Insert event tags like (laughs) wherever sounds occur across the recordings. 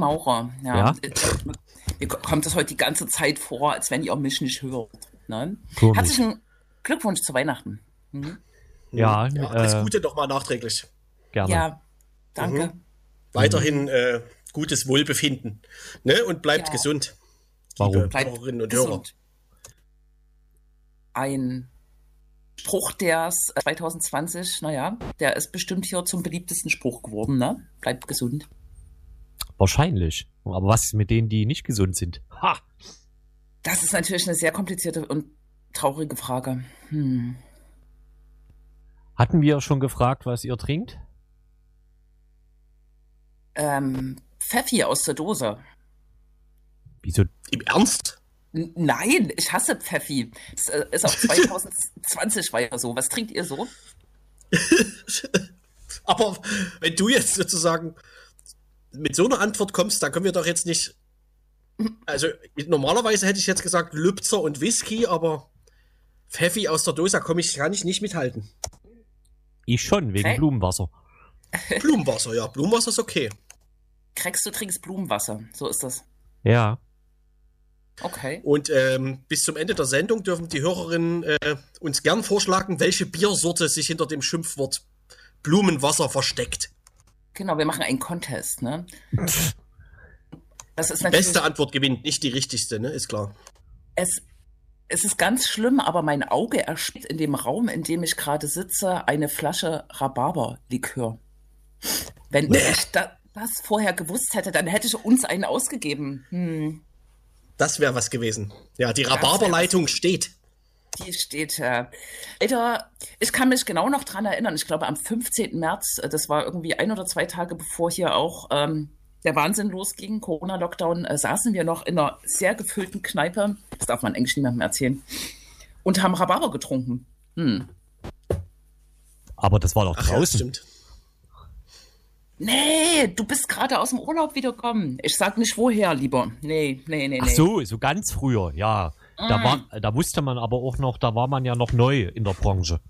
Maurer. Ja. Ja? Mir kommt das heute die ganze Zeit vor, als wenn ihr mich nicht hört. Ne? Komisch. Herzlichen Glückwunsch zu Weihnachten. Mhm. Ja, Ja, alles äh, Gute nochmal nachträglich. gerne. Ja, danke. Weiterhin äh, gutes Wohlbefinden. Ne? Und bleibt Ja. gesund. Warum? Liebe Bleibt Hörerinnen und Hörer. gesund. Ein Spruch, der ist 2020, naja, der ist bestimmt hier zum beliebtesten Spruch geworden, ne? Bleibt gesund. Wahrscheinlich. Aber was ist mit denen, die nicht gesund sind? Ha! Das ist natürlich eine sehr komplizierte und traurige Frage. Hm. Hatten wir schon gefragt, was ihr trinkt? Ähm, Pfeffi aus der Dose. Wieso? Im Ernst? N nein, ich hasse Pfeffi. Das äh, ist auch (laughs) 2020 war ja so. Was trinkt ihr so? (laughs) Aber wenn du jetzt sozusagen mit so einer Antwort kommst, dann können wir doch jetzt nicht. Also normalerweise hätte ich jetzt gesagt Lübzer und Whisky, aber Pfeffi aus der Dose komm ich, kann ich nicht mithalten. Ich schon, wegen Hey. Blumenwasser. (laughs) Blumenwasser, ja, Blumenwasser ist okay. Krex, du trinkst Blumenwasser. So ist das. Ja. Okay. Und ähm, bis zum Ende der Sendung dürfen die Hörerinnen äh, uns gern vorschlagen, welche Biersorte sich hinter dem Schimpfwort Blumenwasser versteckt. Genau, wir machen einen Contest, ne? Das ist natürlich. Beste Antwort gewinnt, nicht die richtigste, ne? Ist klar. Es, es ist ganz schlimm, aber mein Auge erspäht in dem Raum, in dem ich gerade sitze, eine Flasche Rhabarberlikör. Wenn Nee. ich da, das vorher gewusst hätte, dann hätte ich uns einen ausgegeben. Hm, Das wäre was gewesen. Ja, die. Rhabarberleitung steht. Die steht. Äh, Alter, ich kann mich genau noch dran erinnern. Ich glaube, am 15. März, äh, das war irgendwie ein oder zwei Tage bevor hier auch ähm, der Wahnsinn losging, Corona-Lockdown, äh, saßen wir noch in einer sehr gefüllten Kneipe. Das darf man eigentlich niemandem erzählen. Und haben Rhabarber getrunken. Hm. Aber das war doch Ach ja, draußen. stimmt. Nee, du bist gerade aus dem Urlaub wiedergekommen. Ich sag nicht woher, lieber. Nee, nee, nee, nee. Ach so, so ganz früher, ja. Da, war, da wusste man aber auch noch, da war man ja noch neu in der Branche.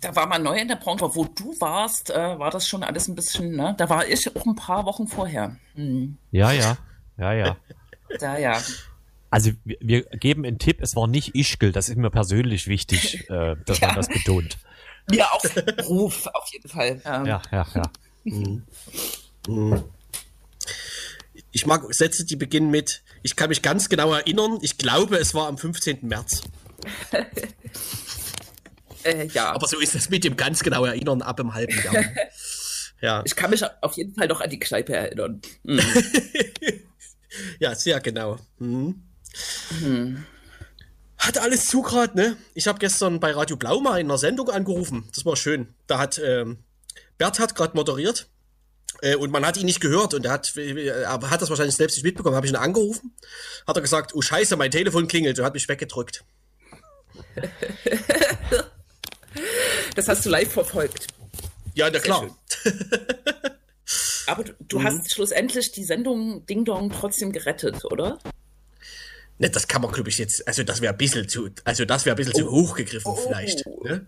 Da war man neu in der Branche. Wo du warst, äh, war das schon alles ein bisschen, ne? Da war ich auch ein paar Wochen vorher. Hm. Ja, ja. Ja, ja. (laughs) Da, ja. Also wir, wir geben einen Tipp, es war nicht Ischgl, das ist mir persönlich wichtig, (laughs) äh, dass Ja. man das betont. Mir auch Ruf, auf jeden Fall. Ähm, Ja, ja, ja. (laughs) Ich mag Sätze, die beginnen mit, ich kann mich ganz genau erinnern, ich glaube, es war am 15. März. (laughs) Äh, ja. Aber so ist es mit dem ganz genau Erinnern ab im halben Jahr. (laughs) ja. ich kann mich auf jeden Fall noch an die Kneipe erinnern. Hm. (laughs) ja, sehr genau. Mhm. Hat alles zu grad, ne? Ich habe gestern bei Radio Blau mal in einer Sendung angerufen. Das war schön. Da hat ähm, Bert hat gerade moderiert und man hat ihn nicht gehört und er hat, äh, aber hat das wahrscheinlich selbst nicht mitbekommen. Habe ich ihn angerufen, hat er gesagt, oh Scheiße, mein Telefon klingelt und hat mich weggedrückt. (laughs) Das hast du live verfolgt. Ja, na klar. Aber du, du hast schlussendlich die Sendung Ding Dong trotzdem gerettet, oder? Ne, das kann man, glaube ich, jetzt, also das wäre ein bisschen zu, also das wäre ein bisschen zu hoch gegriffen vielleicht. Ne?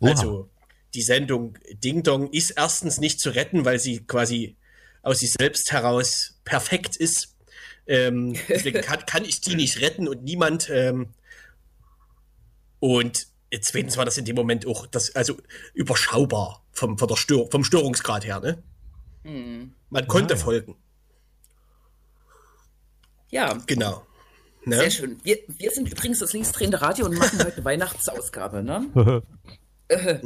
Also die Sendung Ding Dong ist erstens nicht zu retten, weil sie quasi aus sich selbst heraus perfekt ist. Ähm, (laughs) deswegen kann, kann ich die nicht retten und niemand. Ähm, und zweitens war das in dem Moment auch das, also überschaubar vom, von der Stör, vom Störungsgrad her. Ne? Man konnte folgen, Ja, genau. Ne? sehr schön. Wir, wir sind übrigens das linksdrehende Radio und machen heute eine Weihnachtsausgabe, ne? (laughs) Äh,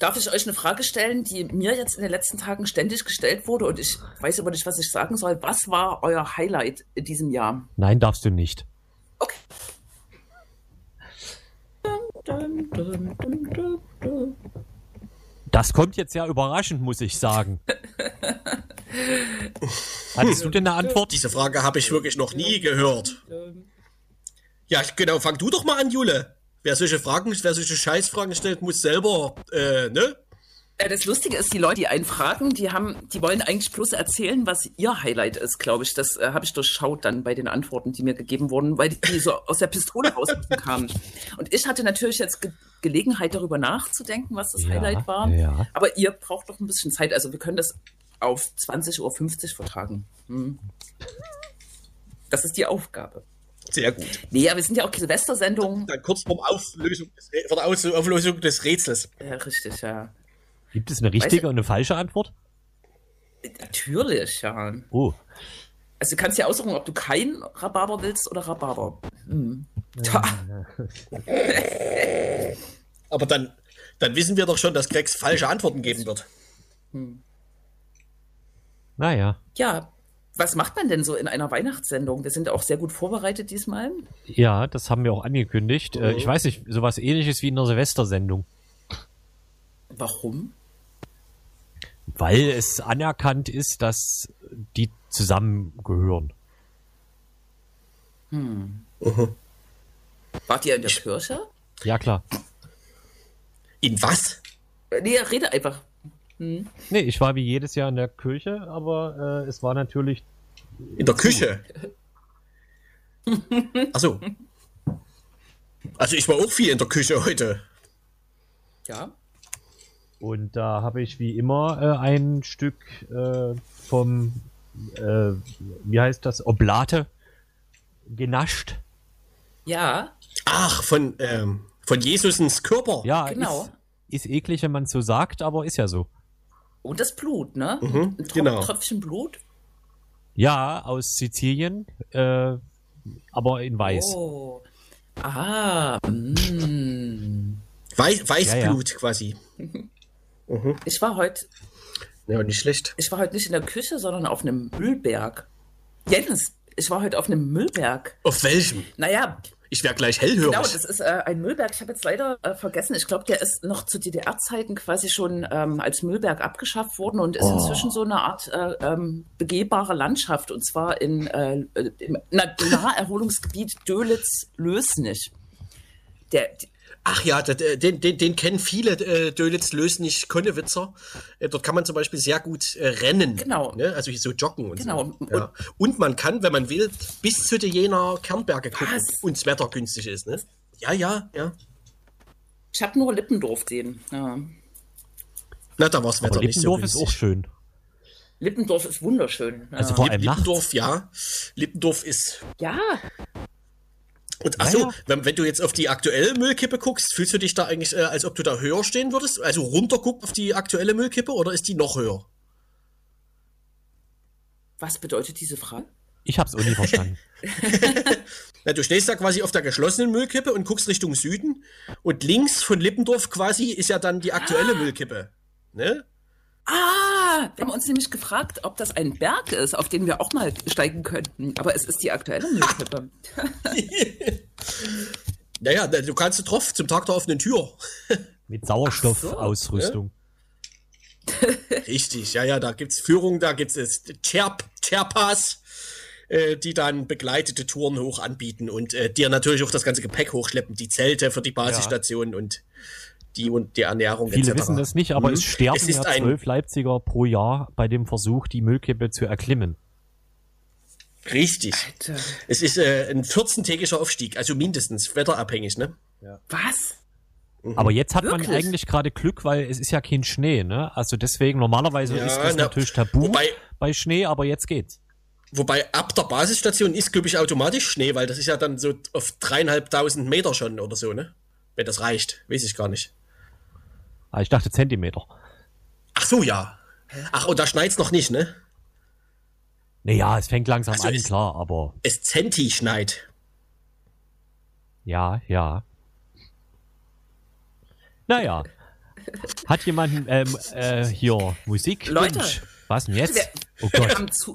Darf ich euch eine Frage stellen, die mir jetzt in den letzten Tagen ständig gestellt wurde und ich weiß aber nicht, was ich sagen soll. Was war euer Highlight in diesem Jahr? Nein, darfst du nicht. Okay. Das kommt jetzt ja überraschend, muss ich sagen. (laughs) Hattest du denn eine Antwort? Diese Frage habe ich wirklich noch nie gehört. Ja, genau, fang du doch mal an, Jule. Wer solche Fragen, wer solche Scheißfragen stellt, muss selber, äh, ne? Ja, das Lustige ist, die Leute, die einen fragen, die haben, die wollen eigentlich bloß erzählen, was ihr Highlight ist, glaube ich. Das äh, habe ich durchschaut dann bei den Antworten, die mir gegeben wurden, weil die, die so aus der Pistole rauskamen. (laughs) Und ich hatte natürlich jetzt Ge Gelegenheit, darüber nachzudenken, was das Ja, Highlight war. ja. Aber ihr braucht doch ein bisschen Zeit. Also wir können das auf 20.50 Uhr vertagen. Hm. Das ist die Aufgabe. Sehr gut. Nee, aber wir sind ja auch Silvestersendungen. Dann kurz vor Auflösung des, vor der Aus Auflösung des Rätsels. Ja, richtig, ja. Gibt es eine richtige und eine falsche Antwort? Natürlich, ja. Oh. Also du kannst ja aussuchen, ob du kein Rhabarber willst oder Rhabarber. Hm. Tja. (laughs) Aber dann, dann wissen wir doch schon, dass Grex falsche Antworten geben wird. Naja. Ja, was macht man denn so in einer Weihnachtssendung? Wir sind auch sehr gut vorbereitet diesmal. Ja, das haben wir auch angekündigt. Äh, ich weiß nicht, sowas ähnliches wie in der Silvestersendung. Warum? Weil es anerkannt ist, dass die zusammengehören. Wart ihr in der Kirche? Ja, klar. In was? Nee, rede einfach. Nee, ich war wie jedes Jahr in der Kirche, aber äh, es war natürlich. In der Küche. (laughs) Achso. Also ich war auch viel in der Küche heute. Ja. Und da habe ich wie immer äh, ein Stück äh, vom, äh, wie heißt das, Oblate genascht. Ja, Ach, von, ähm, von Jesusens Körper. Ja, Genau. Ist, ist eklig, wenn man so sagt, aber ist ja so. Und das Blut, ne? Ein Tro genau. Tröpfchen Blut. Ja, aus Sizilien, äh, aber in weiß. Oh. Ah, mm. Weiß, Weißblut quasi. (laughs) ich war heute, Ja, nicht schlecht. ich war heute nicht in der Küche, sondern auf einem Müllberg. Jens, ich war heute auf einem Müllberg. Auf welchem? Naja, Ich wäre gleich hellhörig. Genau, das ist äh, ein Müllberg. Ich habe jetzt leider äh, vergessen. Ich glaube, der ist noch zu DDR-Zeiten quasi schon ähm, als Müllberg abgeschafft worden und ist Oh. inzwischen so eine Art äh, ähm, begehbare Landschaft und zwar in äh, im Na- Naherholungsgebiet Dölitz-Lösnich. Der, Ach ja, den, den, den kennen viele äh, Dölitz, Lösnich, Konnewitzer. Äh, dort kann man zum Beispiel sehr gut äh, rennen. Genau. Ne? Also so joggen und Genau. so. Ja. Und man kann, wenn man will, bis zu den Jener Kernberge gucken. Was? Und das Wetter günstig ist. Ne? Ja, ja, ja. ich habe nur Lippendorf gesehen. Ja. Na, da war das Wetter nicht so Lippendorf ist günstig. auch schön. Lippendorf ist wunderschön. Ja. Also vor allem nachts. Lippendorf, ja. Lippendorf ist. ja, Und achso, ja. wenn, wenn du jetzt auf die aktuelle Müllkippe guckst, fühlst du dich da eigentlich, äh, als ob du da höher stehen würdest? Also runter guckt auf die aktuelle Müllkippe oder ist die noch höher? was bedeutet diese Frage? Ich hab's auch nie verstanden. (laughs) (laughs) Na, du stehst da quasi auf der geschlossenen Müllkippe und guckst Richtung Süden und links von Lippendorf quasi ist ja dann die aktuelle Müllkippe. Ne? Ah, wir haben uns nämlich gefragt, ob das ein Berg ist, auf den wir auch mal steigen könnten. Aber es ist die aktuelle Müllkippe. (laughs) Naja, na, du kannst drauf zum Tag der offenen Tür. (laughs) Mit Sauerstoffausrüstung. Richtig, ja, ja, da gibt's Führung, da gibt's es Cherp, Cherpas, äh, die dann begleitete Touren hoch anbieten und äh, dir natürlich auch das ganze Gepäck hochschleppen, die Zelte für die Basisstationen und die und die Ernährung Viele etc. wissen das nicht, aber Mhm. es sterben Es ist ja zwölf Leipziger pro Jahr bei dem Versuch, die Müllkippe zu erklimmen. Richtig. Alter. Es ist äh, ein 14-tägiger Aufstieg, also mindestens wetterabhängig, ne? Was? Aber jetzt hat man Wirklich? eigentlich gerade Glück, weil es ist ja kein Schnee, ne? Also deswegen, normalerweise Ja, ist das na, natürlich tabu wobei- bei Schnee, aber jetzt geht's. Wobei ab der Basisstation ist, glaube ich, automatisch Schnee, weil das ist ja dann so auf dreieinhalbtausend Meter schon oder so, ne? Wenn das reicht, weiß ich gar nicht. Ah, ich dachte Zentimeter. Ach so, ja. Ach, und da schneit's noch nicht, ne? Naja, es fängt langsam Also an, es- klar, aber Es Zenti schneit. ja, ja. Naja. Hat jemand ähm, äh, hier Musik? Leute. Was denn jetzt? Wir, Oh wir, Gott. haben zu,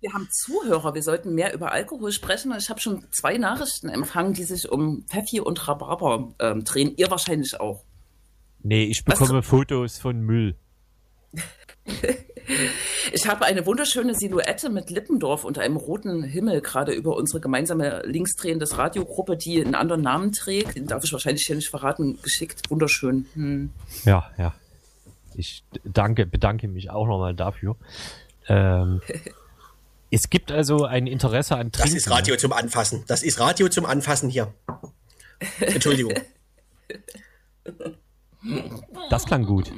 wir haben Zuhörer. Wir sollten mehr über Alkohol sprechen. Und ich habe schon zwei Nachrichten empfangen, die sich um Pfeffi und Rhabarber ähm, drehen. Ihr wahrscheinlich auch. Nee, ich bekomme Fotos von Müll. (laughs) Ich habe eine wunderschöne Silhouette mit Lippendorf unter einem roten Himmel gerade über unsere gemeinsame linksdrehendes Radiogruppe, die einen anderen Namen trägt. Den darf ich wahrscheinlich hier nicht verraten. Geschickt. Wunderschön. Hm. Ja, ja. Ich danke, bedanke mich auch nochmal dafür. Ähm, (laughs) es gibt also ein Interesse an Das Trinken. ist Radio zum Anfassen. Das ist Radio zum Anfassen hier. Entschuldigung. (laughs) Das klang gut.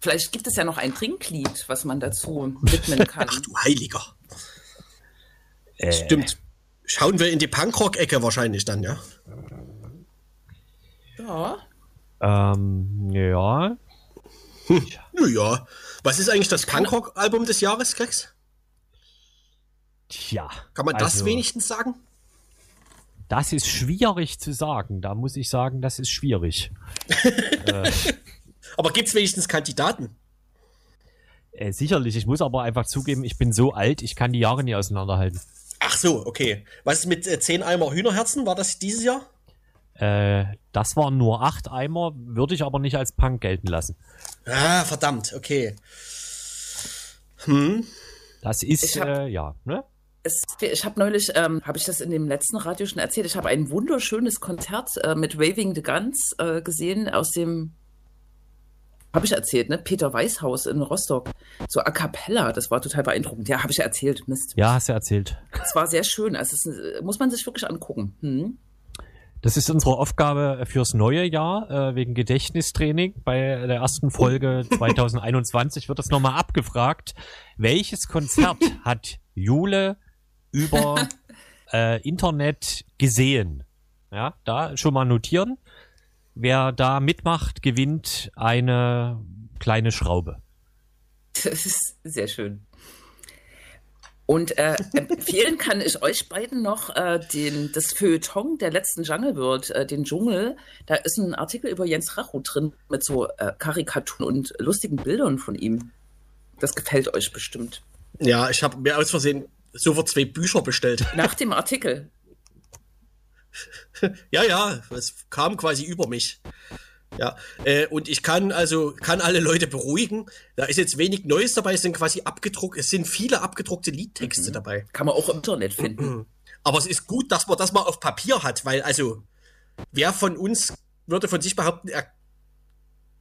Vielleicht gibt es ja noch ein Trinklied, was man dazu (laughs) widmen kann. Ach du Heiliger. Äh. Stimmt. Schauen wir in die Punkrock-Ecke wahrscheinlich dann, ja? Ja. Ähm, ja. Hm. Naja. Was ist eigentlich das Punkrock-Album des Jahres, Krex? Tja. Kann man das also, wenigstens sagen? Das ist schwierig zu sagen. Da muss ich sagen, das ist schwierig. äh, (laughs) aber gibt es wenigstens Kandidaten? Äh, sicherlich. Ich muss aber einfach zugeben, ich bin so alt, ich kann die Jahre nie auseinanderhalten. Ach so, okay. Was ist mit äh, 10 Eimer Hühnerherzen? War das dieses Jahr? Äh, das waren nur 8 Eimer, würde ich aber nicht als Punk gelten lassen. Ah, verdammt, okay. Hm. Das ist, hab, äh, ja, ne? Es, ich habe neulich, ähm, habe ich das in dem letzten Radio schon erzählt, ich habe ein wunderschönes Konzert äh, mit Waving the Guns äh, gesehen aus dem, habe ich erzählt, ne? Peter Weißhaus in Rostock. So a cappella, das war total beeindruckend. Ja, habe ich erzählt, Mist. Ja, hast du erzählt. Es war sehr schön, also es ist, muss man sich wirklich angucken. Hm? Das ist unsere Aufgabe fürs neue Jahr, äh, wegen Gedächtnistraining. Bei der ersten Folge (laughs) 2021 wird das nochmal abgefragt. Welches Konzert hat Jule über (laughs) äh, Internet gesehen? Ja, da schon mal notieren. Wer da mitmacht, gewinnt eine kleine Schraube. Das ist sehr schön. Und äh, empfehlen kann ich euch beiden noch äh, den, das Feuilleton der letzten Jungle World, äh, den Dschungel. Da ist ein Artikel über Jens Racho drin mit so äh, Karikaturen und lustigen Bildern von ihm. Das gefällt euch bestimmt. Ja, ich habe mir aus Versehen sofort zwei Bücher bestellt. (laughs) Nach dem Artikel. ja, ja, es kam quasi über mich. Ja, äh, und ich kann also kann alle Leute beruhigen. Da ist jetzt wenig Neues dabei, es sind quasi abgedruckt, es sind viele abgedruckte Liedtexte mhm. dabei. Kann man auch im Internet finden. (clears throat) Aber es ist gut, dass man das mal auf Papier hat, weil also wer von uns würde von sich behaupten, er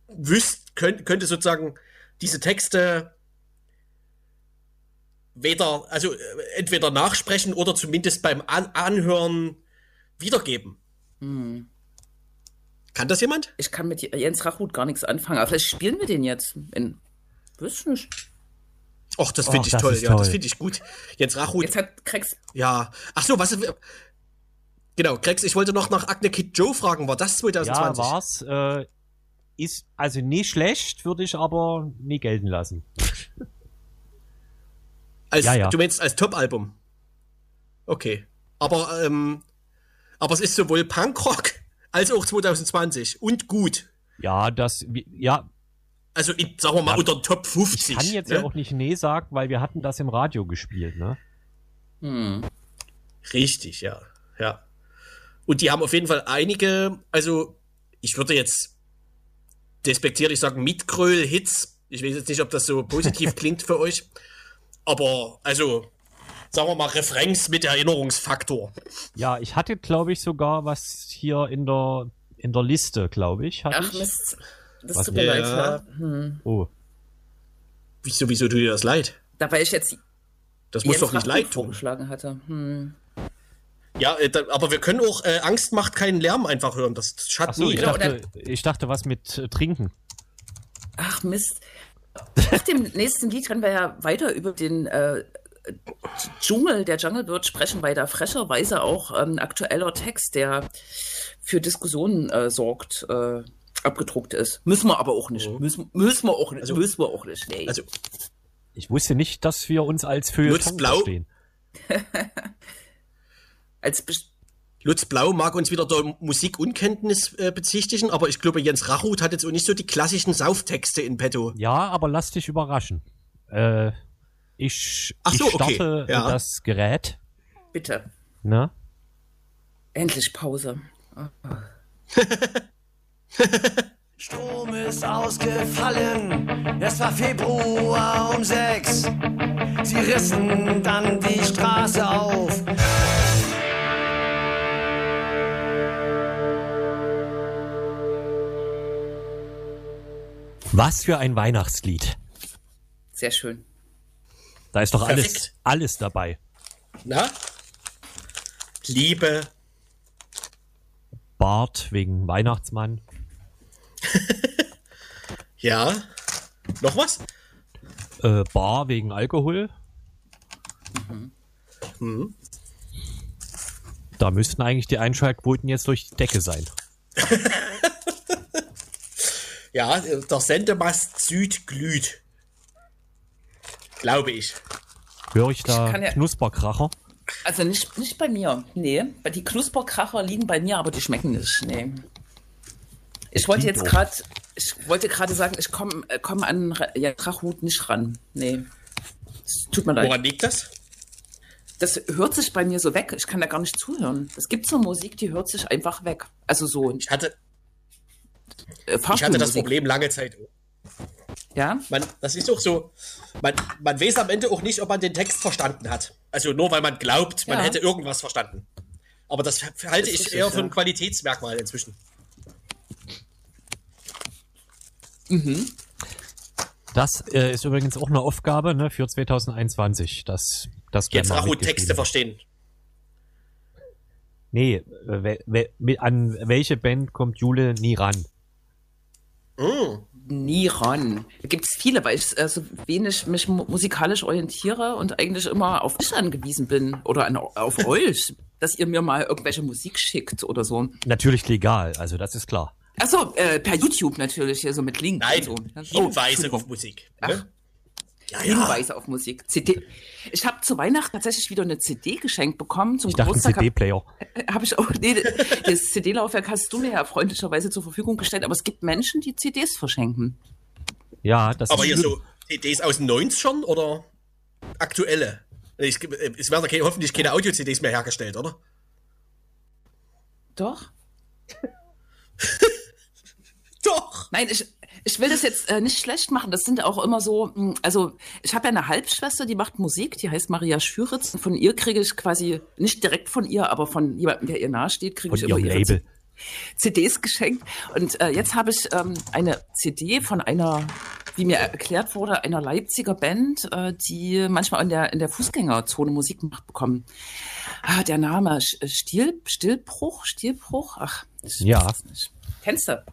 wüsst, könnt, könnte sozusagen diese Texte weder, also äh, entweder nachsprechen oder zumindest beim An Anhören wiedergeben. Mhm. Kann das jemand? Ich kann mit Jens Rachut gar nichts anfangen. Aber vielleicht spielen wir den jetzt in. Weiß nicht. Och, das finde ich das toll. Ja, toll. das finde ich gut. Jens Rachut. Jetzt hat Krex. Ja. Ach so, was. Genau, Krex, ich wollte noch nach Agne Kid Joe fragen. War das 2020? Ja, war's. Äh, ist also nicht schlecht, würde ich aber nie gelten lassen. (laughs) als, ja, ja. Du meinst als Top-Album? Okay. Aber, ähm, aber es ist sowohl Punkrock als auch 2020 und gut. Ja, das, ja. Also, in, sagen wir mal, ja, unter Top 50. Ich kann jetzt ne? ja auch nicht Nee sagen, weil wir hatten das im Radio gespielt, ne? Hm. Richtig, ja. Ja. Und die haben auf jeden Fall einige, also, ich würde jetzt despektierlich sagen, Mitgröl-Hits. Ich weiß jetzt nicht, ob das so positiv (laughs) klingt für euch. Aber, also, sagen wir mal, Refrains mit Erinnerungsfaktor. Ja, ich hatte, glaube ich, sogar was hier in der, in der Liste, glaube ich. Ach, ich. Mist. Das was tut mir leid. Ja. Hm. Oh. Wieso, wieso tut dir das leid? Da weil ich jetzt. Das muss doch nicht leid tun. vorgeschlagen hatte. Hm. Ja, äh, da, aber wir können auch äh, Angst macht keinen Lärm einfach hören. Das schadet so, nie. Ich dachte, ich dachte, was mit äh, Trinken. Ach Mist. Nach dem nächsten Lied können wir ja weiter über den äh, Dschungel, der Jungle Bird sprechen, weil da frecherweise auch ähm, aktueller Text, der für Diskussionen äh, sorgt, äh, abgedruckt ist. Müssen wir aber auch nicht. Mhm. Müssen, müssen wir auch nicht. Also, müssen wir auch nicht. Nee. Also, ich wusste nicht, dass wir uns als Feuilleton verstehen. (laughs) als Lutz Blau mag uns wieder der Musikunkenntnis äh, bezichtigen, aber ich glaube, Jens Rachut hat jetzt auch nicht so die klassischen Sauftexte in petto. Ja, aber lass dich überraschen. Äh, ich, Ach so, ich starte okay. ja. das Gerät. Bitte. Na? Endlich Pause. (laughs) Strom ist ausgefallen, es war Februar um sechs. Sie rissen dann die Straße auf. Was für ein Weihnachtslied. Sehr schön. Da ist doch alles, alles dabei. Na? Liebe. Bart wegen Weihnachtsmann. (laughs) ja. Noch was? Äh, Bar wegen Alkohol. Mhm. Da müssten eigentlich die Einschaltquoten jetzt durch die Decke sein. (laughs) Ja, der Sendemast Süd glüht. Glaube ich. Höre ich da Ich ja- Knusperkracher? Also nicht, nicht bei mir. Nee. Weil Die Knusperkracher liegen bei mir, aber die schmecken nicht. Nee. Ich wollte jetzt gerade, ich wollte gerade sagen, ich komme äh, komm an ja, Krachhut nicht ran. Nee. Es tut mir leid. Woran liegt das? Das hört sich bei mir so weg. Ich kann da gar nicht zuhören. Es gibt so Musik, die hört sich einfach weg. Also so Ich hatte, äh, ich hatte das. Problem lange Zeit. Ja. Man, das ist auch so, man, man weiß am Ende auch nicht, ob man den Text verstanden hat. Also nur weil man glaubt, man Ja. hätte irgendwas verstanden. Aber das halte Das ich eher für ein ja. Qualitätsmerkmal inzwischen. Das äh, ist übrigens auch eine Aufgabe ne, für 2021. Das, das gerne Jetzt mitgeschrieben Texte verstehen. Nee, äh, an welche Band kommt Jule nie ran? Mm. Nie ran. Da gibt es viele, weil ich äh, so wenig mich mu musikalisch orientiere und eigentlich immer auf euch angewiesen bin oder an, auf (laughs) euch, dass ihr mir mal irgendwelche Musik schickt oder so. Natürlich legal, also das ist klar. Achso, äh, per YouTube natürlich, hier so mit Link Nein, und so. Hinweise Entschuldigung. auf Musik. Ach. Ne? Ja, Hinweise auf Musik. CD. Ich habe zu Weihnachten tatsächlich wieder eine CD geschenkt bekommen. Zum Ich dachte, ein Geburtstag habe CD-Player. hab ich auch. (laughs) Nee, das CD-Laufwerk hast du mir ja freundlicherweise zur Verfügung gestellt, aber es gibt Menschen, die CDs verschenken. Ja, das Aber ist hier so CDs aus den 90ern oder aktuelle? Ich, es werden keine- hoffentlich keine Audio-CDs mehr hergestellt, oder? Doch? (laughs) Doch! Nein, ich, ich will das jetzt äh, nicht schlecht machen. Das sind auch immer so, mh, also ich habe ja eine Halbschwester, die macht Musik, die heißt Maria Schüritz. Von ihr kriege ich quasi, nicht direkt von ihr, aber von jemandem, der ihr nahesteht, kriege ich immer ihre Label. CDs geschenkt. Und äh, jetzt habe ich ähm, eine CD von einer, wie mir erklärt wurde, einer Leipziger Band, äh, die manchmal in der, in der Fußgängerzone Musik macht bekommen. Ah, der Name Stil, Stillbruch, Stilbruch, ach, ich Ja. weiß nicht. Kennst du?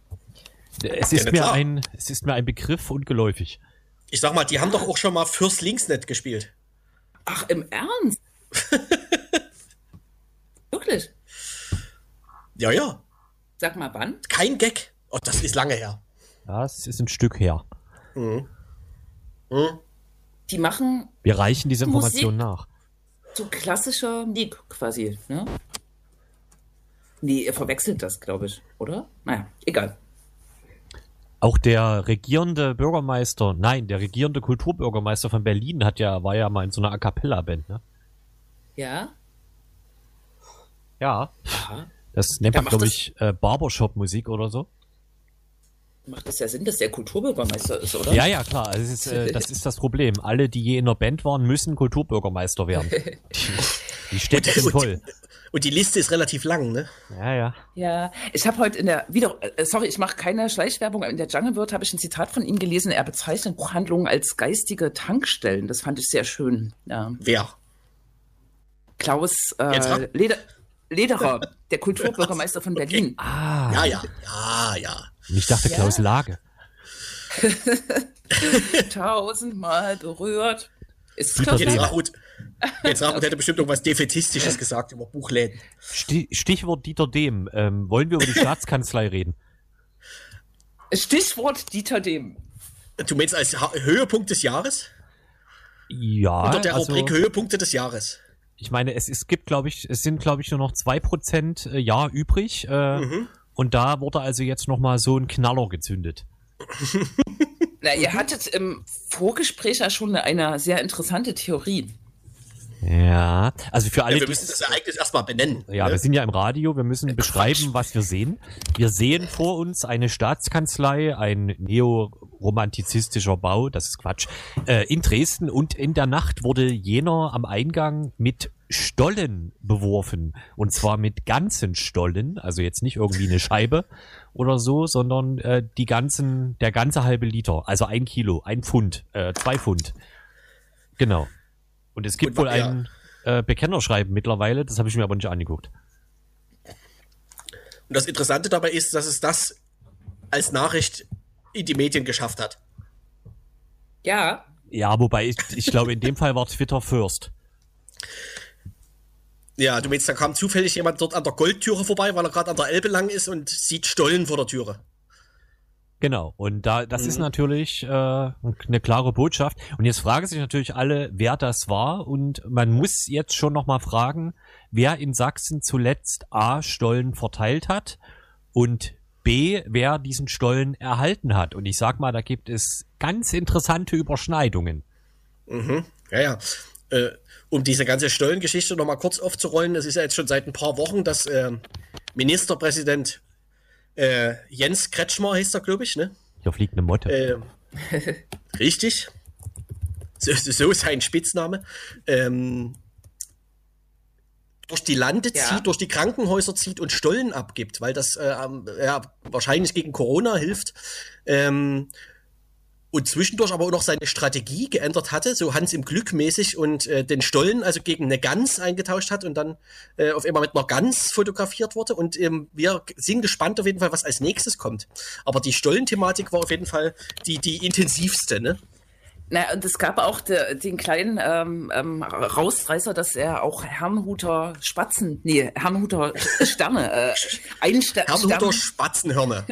Es ist, na mir klar. ein, es ist mir ein Begriff und geläufig. Ich sag mal, die haben doch auch schon mal fürs Linksnet gespielt. Ach, im Ernst? (laughs) Wirklich? Ja, ja. Sag mal, wann? Kein Gag. Oh, das ist lange her. Ja, es ist ein Stück her. Die machen Wir reichen diese Musik? Information nach. so klassische Musik quasi, ne? Nee, ihr verwechselt das, glaube ich, oder? Naja, egal. Auch der regierende Bürgermeister, nein, der regierende Kulturbürgermeister von Berlin hat ja, war ja mal in so einer A Cappella-Band, ne? Ja? Ja. Aha. Das nennt Ja, man, glaube das- ich, äh, Barbershop-Musik oder so. Macht das ja Sinn, dass der Kulturbürgermeister ist, oder? Ja, ja, klar. Also es ist, äh, das ist das Problem. Alle, die je in der Band waren, müssen Kulturbürgermeister werden. (laughs) Die, die Städte sind toll. Und die Liste ist relativ lang, ne? Ja, ja. Ja, ich habe heute in der, wieder, äh, sorry, ich mache keine Schleichwerbung, aber in der Jungle World habe ich ein Zitat von ihm gelesen. Er bezeichnet Buchhandlungen als geistige Tankstellen. Das fand ich sehr schön. Ja. Wer? Klaus äh. Leder, Lederer, (laughs) der Kulturbürgermeister von Berlin. Ah, Ja, ja. Ja, ja. ich dachte Klaus Lage. (laughs) Tausendmal berührt. Ist Klaus Jetzt jetzt Rahut hätte bestimmt irgendwas Defetistisches gesagt über Buchläden. Sti Stichwort Dieter Dehm. Ähm, wollen wir über die (laughs) Staatskanzlei reden? Stichwort Dieter Dehm. Du meinst als ha Höhepunkt des Jahres? Ja, Unter der also, Rubrik Höhepunkte des Jahres. ich meine, es, es gibt, glaube ich, es sind, glaube ich, nur noch zwei Prozent äh, Jahr übrig. Äh, Mhm. Und da wurde also jetzt noch mal so ein Knaller gezündet. (laughs) Na, ihr hattet im Vorgespräch ja schon eine sehr interessante Theorie. Ja, also für alle, Ja, wir müssen das Ereignis erstmal benennen. Ja, ne? wir sind ja im Radio, wir müssen beschreiben, was wir sehen. Wir sehen vor uns eine Staatskanzlei, ein neoromantizistischer Bau, das ist Quatsch, äh, in Dresden und in der Nacht wurde jener am Eingang mit Stollen beworfen. Und zwar mit ganzen Stollen, also jetzt nicht irgendwie eine Scheibe oder so, sondern äh, die ganzen, der ganze halbe Liter, also ein Kilo, ein Pfund, äh, zwei Pfund. Genau. Und es gibt Und wohl ja. ein äh, Bekennerschreiben mittlerweile, das habe ich mir aber nicht angeguckt. Und das Interessante dabei ist, dass es das als Nachricht in die Medien geschafft hat. Ja. Ja, wobei ich, ich glaube, in dem Fall war Twitter first. Ja, du meinst, da kam zufällig jemand dort an der Goldtüre vorbei, weil er gerade an der Elbe lang ist und sieht Stollen vor der Türe. Genau, und da das mhm. ist natürlich äh, eine klare Botschaft. Und jetzt fragen sich natürlich alle, wer das war. Und man muss jetzt schon nochmal fragen, wer in Sachsen zuletzt A, Stollen verteilt hat und B, wer diesen Stollen erhalten hat. Und ich sag mal, da gibt es ganz interessante Überschneidungen. Mhm. Ja, ja. Äh, um diese ganze Stollengeschichte nochmal kurz aufzurollen, es ist ja jetzt schon seit ein paar Wochen, dass äh, Ministerpräsident äh, Jens Kretschmer heißt er, glaube ich, ne? Hier fliegt eine Motte. Äh, (laughs) richtig. So, so ist sein Spitzname. Ähm, durch die Lande ja. zieht, durch die Krankenhäuser zieht und Stollen abgibt, weil das äh, ja, wahrscheinlich gegen Corona hilft. Ähm, und zwischendurch aber auch noch seine Strategie geändert hatte, so Hans im Glück mäßig und äh, den Stollen also gegen eine Gans eingetauscht hat und dann äh, auf einmal mit einer Gans fotografiert wurde. Und ähm, wir sind gespannt auf jeden Fall, was als nächstes kommt. Aber die Stollenthematik war auf jeden Fall die, die intensivste, ne? Na, und es gab auch de, den kleinen ähm, ähm, Rausreißer, dass er auch Herrnhuter Spatzen, nee, Herrnhuter Sterne, äh, (laughs) ein Ster Herrnhuter Spatzenhirne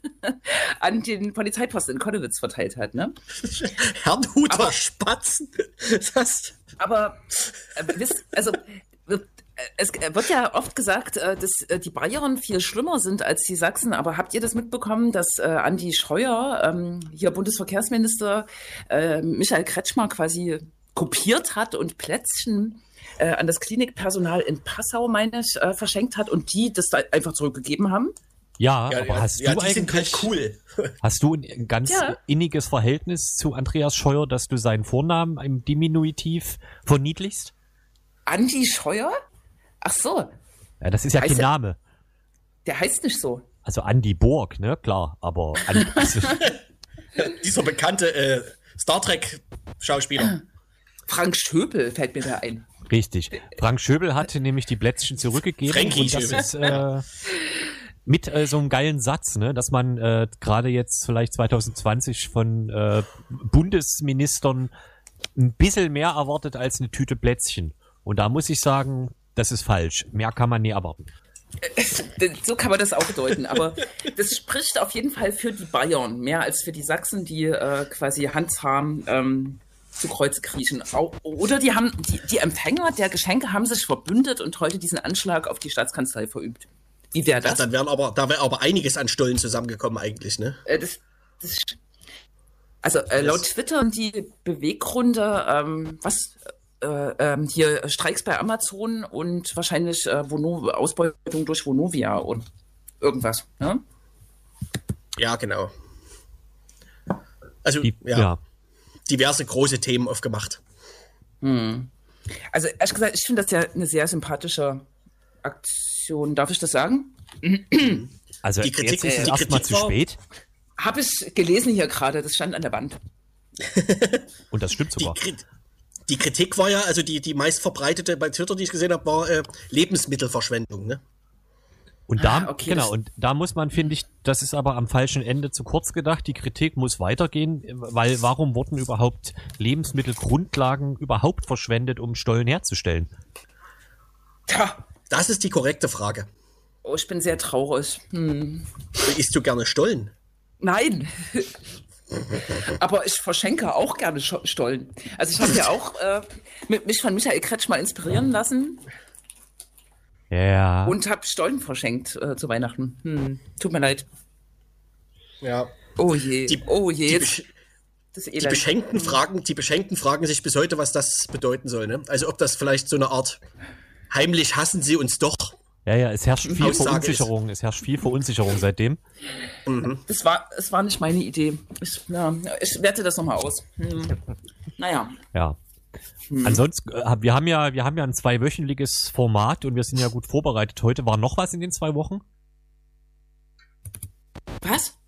(laughs) an den Polizeiposten in Konnewitz verteilt hat, ne? (laughs) Herrnhuter Aber, Spatzen? Das Aber, äh, wisst, also es wird ja oft gesagt, äh, dass äh, die Bayern viel schlimmer sind als die Sachsen, aber habt ihr das mitbekommen, dass äh, Andi Scheuer, ähm, hier Bundesverkehrsminister, Michael Kretschmer quasi kopiert hat und Plätzchen an das Klinikpersonal in Passau, meine ich, verschenkt hat und die das da einfach zurückgegeben haben? Ja, ja aber hast ja, du eigentlich halt cool. (laughs) Hast du ein ganz ja. inniges Verhältnis zu Andreas Scheuer, dass du seinen Vornamen im Diminutiv verniedlichst? Andi Scheuer? Ach so. Ja, das ist ja heißt kein Name. Der heißt nicht so. Also Andy Borg, ne? Klar, aber Andi, (laughs) also dieser bekannte äh, Star Trek Schauspieler. Frank Schöbel fällt mir da ein. Richtig. Frank Schöbel hatte nämlich die Plätzchen zurückgegeben. Frankie und das Schöbel. ist äh, mit äh, so einem geilen Satz, ne, dass man äh, gerade jetzt vielleicht 2020 von äh, Bundesministern ein bisschen mehr erwartet als eine Tüte Plätzchen. Und da muss ich sagen, das ist falsch. Mehr kann man nie erwarten. (laughs) So kann man das auch deuten, aber (laughs) das spricht auf jeden Fall für die Bayern, mehr als für die Sachsen, die äh, quasi handzahm ähm, zu Kreuze kriechen. Oder die haben die, die Empfänger der Geschenke haben sich verbündet und heute diesen Anschlag auf die Staatskanzlei verübt. Wie wäre das? Ja, dann wären aber, da wäre aber einiges an Stollen zusammengekommen eigentlich, ne? Äh, das, das, also äh, laut Twitter die Beweggründe, ähm, was äh, ähm, hier Streiks bei Amazon und wahrscheinlich äh, Vono Ausbeutung durch Vonovia und irgendwas. Ne? Ja, genau. Also, Die, ja, ja, diverse große Themen aufgemacht. Hm. Also, ehrlich gesagt, ich finde das ja eine sehr sympathische Aktion. Darf ich das sagen? Also, die Kritik jetzt ist erstmal zu spät. Habe ich gelesen hier gerade, das stand an der Wand. (laughs) (laughs) Und das stimmt sogar. Die, die Kritik war ja, also die, die meist verbreitete bei Twitter, die ich gesehen habe, war äh, Lebensmittelverschwendung, ne? Und da, ah, okay, genau, und da muss man, finde ich, das ist aber am falschen Ende zu kurz gedacht. Die Kritik muss weitergehen, weil warum wurden überhaupt Lebensmittelgrundlagen überhaupt verschwendet, um Stollen herzustellen? Tja, das ist die korrekte Frage. Oh, ich bin sehr traurig. Hm. Isst du gerne Stollen? Nein. Aber ich verschenke auch gerne Stollen. Also ich habe ja auch äh, mich von Michael Kretsch mal inspirieren lassen. Ja. Und habe Stollen verschenkt äh, zu Weihnachten. Hm, tut mir leid. Ja. Oh je. Die, oh je. Die, die Beschenkten fragen, die Beschenkten fragen sich bis heute, was das bedeuten soll. Ne? Also ob das vielleicht so eine Art heimlich hassen sie uns doch ja, ja, es herrscht viel Aussage Verunsicherung. Ist. Es herrscht viel Verunsicherung seitdem. Mhm. Das war, es war nicht meine Idee. Ich, ja, ich werte das nochmal aus. Hm. Naja. Ja. Hm. Ansonsten, äh, wir haben ja, wir haben ja ein zweiwöchentliches Format und wir sind ja gut vorbereitet. Heute war noch was in den zwei Wochen? Was?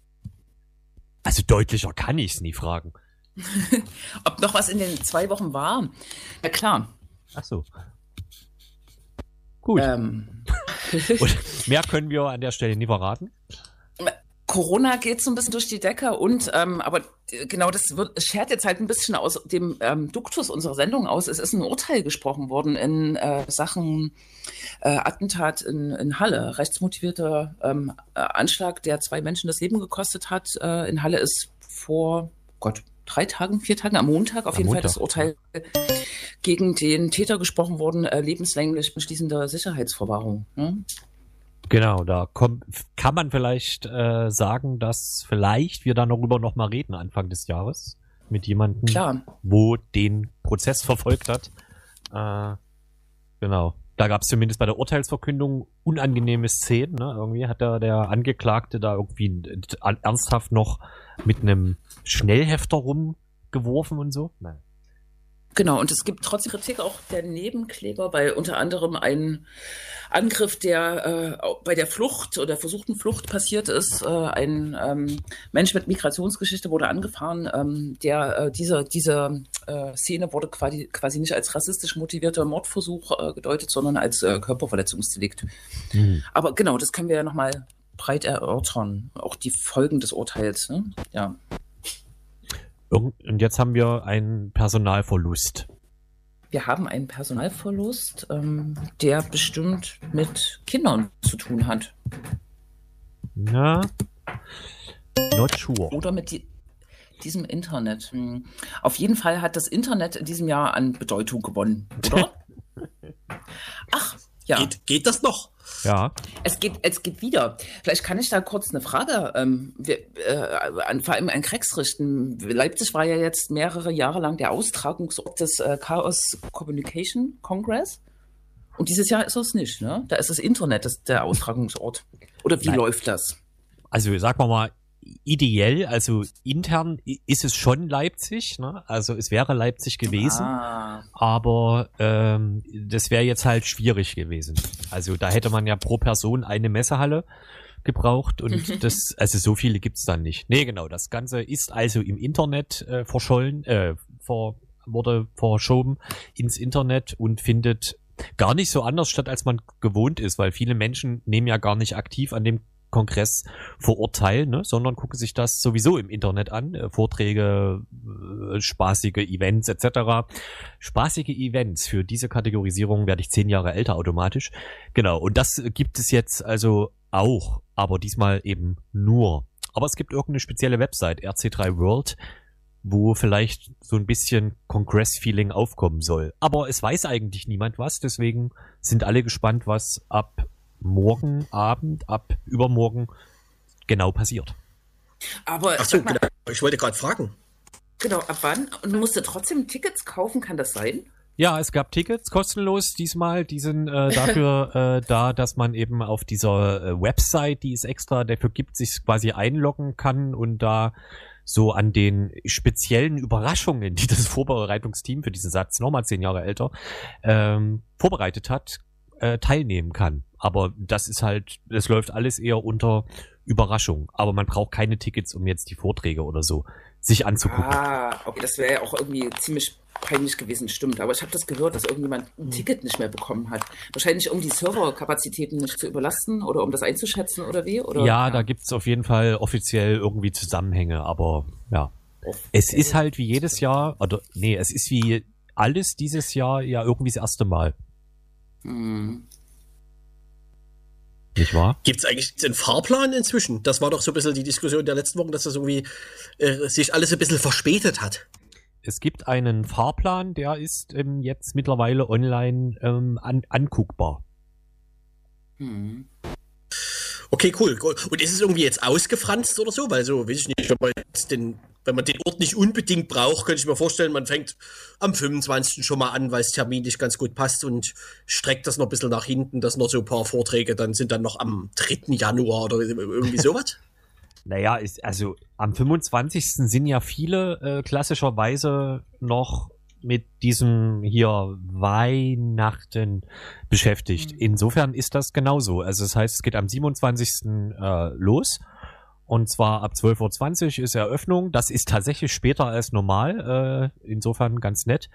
Also deutlicher kann ich es nie fragen. (laughs) Ob noch was in den zwei Wochen war? Ja klar. Ach so. Gut. Ähm. (laughs) Und mehr können wir an der Stelle nie verraten. Corona geht so ein bisschen durch die Decke und ähm, aber genau das wird, schert jetzt halt ein bisschen aus dem ähm, Duktus unserer Sendung aus. Es ist ein Urteil gesprochen worden in äh, Sachen äh, Attentat in, in Halle, rechtsmotivierter ähm, äh, Anschlag, der zwei Menschen das Leben gekostet hat. Äh, in Halle ist vor Gott drei Tagen, vier Tagen am Montag auf am jeden Montag. Fall das Urteil gegen den Täter gesprochen worden, äh, lebenslänglich beschließender Sicherheitsverwahrung. Ne? Genau, da kommt, kann man vielleicht äh, sagen, dass vielleicht wir da darüber noch mal reden Anfang des Jahres mit jemandem, Klar. wo den Prozess verfolgt hat. Äh, genau. Da gab es zumindest bei der Urteilsverkündung unangenehme Szenen. Ne? Irgendwie hat da der Angeklagte da irgendwie ernsthaft noch mit einem Schnellhefter rumgeworfen und so. Nein. Genau, und es gibt trotzdem Kritik auch der Nebenkläger, weil unter anderem ein Angriff, der äh, bei der Flucht oder versuchten Flucht passiert ist. Äh, ein ähm, Mensch mit Migrationsgeschichte wurde angefahren. Ähm, der äh, diese diese äh, Szene wurde quasi quasi nicht als rassistisch motivierter Mordversuch äh, gedeutet, sondern als äh, Körperverletzungsdelikt. Mhm. Aber genau, das können wir ja noch mal breit erörtern, auch die Folgen des Urteils. Ne? Ja. Und jetzt haben wir einen Personalverlust. Wir haben einen Personalverlust, ähm, der bestimmt mit Kindern zu tun hat. Na, not sure. Oder mit die, diesem Internet. Hm. Auf jeden Fall hat das Internet in diesem Jahr an Bedeutung gewonnen, oder? (laughs) Ach, ja. Geht, geht das noch? Ja. Es geht, es geht wieder. Vielleicht kann ich da kurz eine Frage ähm, wir, äh, an, vor allem an Krex richten. Leipzig war ja jetzt mehrere Jahre lang der Austragungsort des äh, Chaos Communication Congress. Und dieses Jahr ist es nicht, ne? Da ist das Internet das, der Austragungsort. Oder wie Nein. läuft das? Also sagen wir mal, ideell, also intern ist es schon Leipzig, ne? also es wäre Leipzig gewesen, ah. aber ähm, das wäre jetzt halt schwierig gewesen. Also da hätte man ja pro Person eine Messehalle gebraucht und (laughs) das, also so viele gibt's dann nicht. Nee, genau, das Ganze ist also im Internet äh, verschollen, äh, vor, wurde verschoben ins Internet und findet gar nicht so anders statt, als man gewohnt ist, weil viele Menschen nehmen ja gar nicht aktiv an dem Kongress verurteilen, ne, sondern gucken sich das sowieso im Internet an. Äh, Vorträge, äh, spaßige Events etc. Spaßige Events für diese Kategorisierung werde ich zehn Jahre älter automatisch. Genau, und das gibt es jetzt also auch, aber diesmal eben nur. Aber es gibt irgendeine spezielle Website, RC3 World, wo vielleicht so ein bisschen Congress-Feeling aufkommen soll. Aber es weiß eigentlich niemand was, deswegen sind alle gespannt, was ab morgen Abend, ab übermorgen genau passiert. Aber Ach so, mal, genau. ich wollte gerade fragen. Genau, ab wann? Und du musst trotzdem Tickets kaufen, kann das sein? Ja, es gab Tickets kostenlos diesmal. Die sind äh, dafür (laughs) äh, da, dass man eben auf dieser äh, Website, die es extra dafür gibt, sich quasi einloggen kann und da so an den speziellen Überraschungen, die das (laughs) Vorbereitungsteam für diesen Satz, nochmal zehn Jahre älter, ähm, vorbereitet hat, äh, teilnehmen kann. Aber das ist halt, das läuft alles eher unter Überraschung. Aber man braucht keine Tickets, um jetzt die Vorträge oder so sich anzugucken. Ah, okay, das wäre ja auch irgendwie ziemlich peinlich gewesen, stimmt. Aber ich habe das gehört, dass irgendjemand ein Ticket nicht mehr bekommen hat. Wahrscheinlich um die Serverkapazitäten nicht zu überlasten oder um das einzuschätzen oder wie? Oder? Ja, ja. da gibt's auf jeden Fall offiziell irgendwie Zusammenhänge, aber ja. Es ist halt wie jedes Jahr, oder nee, es ist wie alles dieses Jahr ja irgendwie das erste Mal. Hm. Nicht wahr? Gibt es eigentlich einen Fahrplan inzwischen? Das war doch so ein bisschen die Diskussion der letzten Wochen, dass das irgendwie äh, sich alles ein bisschen verspätet hat. Es gibt einen Fahrplan, der ist ähm, jetzt mittlerweile online ähm, an, anguckbar. Hm. Okay, cool. Und ist es irgendwie jetzt ausgefranst oder so? Weil so, weiß ich nicht, wenn man jetzt den wenn man den Ort nicht unbedingt braucht, könnte ich mir vorstellen, man fängt am 25. schon mal an, weil es terminlich ganz gut passt und streckt das noch ein bisschen nach hinten, dass noch so ein paar Vorträge dann sind dann noch am 3. Januar oder irgendwie sowas. (laughs) naja, ist, also am 25. sind ja viele äh, klassischerweise noch mit diesem hier Weihnachten beschäftigt. Mhm. Insofern ist das genauso. Also das heißt, es geht am 27. Äh, los und zwar ab 12.20 Uhr ist Eröffnung. Das ist tatsächlich später als normal. Äh, insofern ganz nett.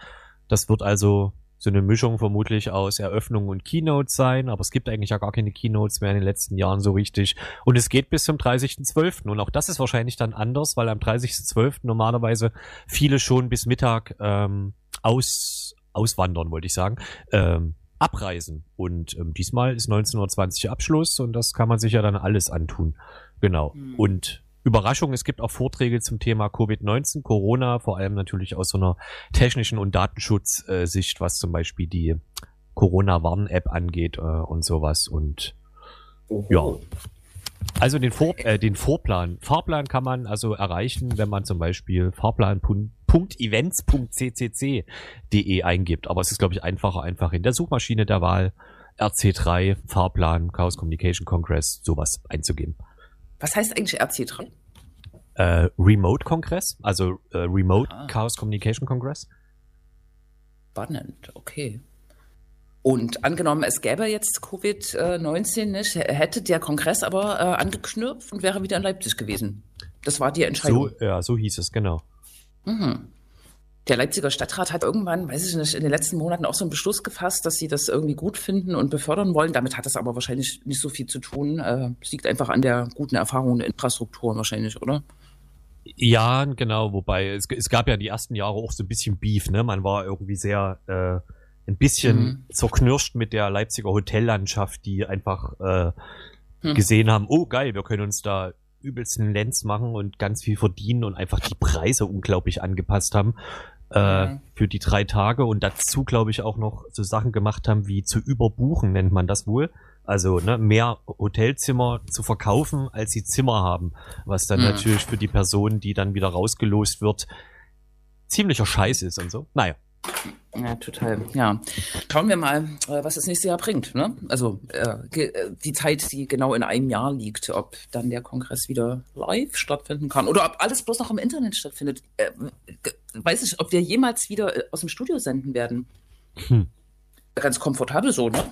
Das wird also so eine Mischung vermutlich aus Eröffnung und Keynotes sein, aber es gibt eigentlich ja gar keine Keynotes mehr in den letzten Jahren so richtig. Und es geht bis zum 30.12. Und auch das ist wahrscheinlich dann anders, weil am 30.12. normalerweise viele schon bis Mittag ähm, aus, auswandern, wollte ich sagen, ähm, abreisen. Und ähm, diesmal ist 19.20 Uhr Abschluss und das kann man sich ja dann alles antun. Genau. Mhm. Und Überraschung, es gibt auch Vorträge zum Thema Covid-19, Corona, vor allem natürlich aus so einer technischen und Datenschutzsicht, was zum Beispiel die Corona-Warn-App angeht äh, und sowas. Und Oho. ja. Also den, Vor äh, den Vorplan. Fahrplan kann man also erreichen, wenn man zum Beispiel fahrplan.events.ccc.de eingibt. Aber es ist, glaube ich, einfacher, einfach in der Suchmaschine der Wahl RC3, Fahrplan, Chaos Communication Congress, sowas einzugeben. Was heißt eigentlich RC3? Äh, Remote Kongress, also äh, Remote ah. Chaos Communication Congress. Spannend, okay. Und angenommen, es gäbe jetzt Covid-19 nicht, hätte der Kongress aber äh, angeknüpft und wäre wieder in Leipzig gewesen. Das war die Entscheidung. So, ja, so hieß es, genau. Mhm der Leipziger Stadtrat hat irgendwann, weiß ich nicht, in den letzten Monaten auch so einen Beschluss gefasst, dass sie das irgendwie gut finden und befördern wollen. Damit hat das aber wahrscheinlich nicht so viel zu tun. Äh, es liegt einfach an der guten Erfahrung der Infrastruktur wahrscheinlich, oder? Ja, genau. Wobei es, es gab ja die ersten Jahre auch so ein bisschen Beef. Ne? Man war irgendwie sehr äh, ein bisschen mhm. zerknirscht mit der Leipziger Hotellandschaft, die einfach äh, mhm. gesehen haben, oh geil, wir können uns da übelsten Lenz machen und ganz viel verdienen und einfach die Preise unglaublich angepasst haben äh, mhm. für die drei Tage und dazu, glaube ich, auch noch so Sachen gemacht haben wie zu überbuchen, nennt man das wohl. Also ne, mehr Hotelzimmer zu verkaufen, als sie Zimmer haben. Was dann mhm. natürlich für die Person, die dann wieder rausgelost wird, ziemlicher Scheiß ist und so. Naja. Ja, total. Ja. Schauen wir mal, äh, was das nächste Jahr bringt. Ne? Also äh, äh, die Zeit, die genau in einem Jahr liegt, ob dann der Kongress wieder live stattfinden kann oder ob alles bloß noch im Internet stattfindet. Äh, weiß ich, ob wir jemals wieder äh, aus dem Studio senden werden. Hm. Ganz komfortabel so, ne?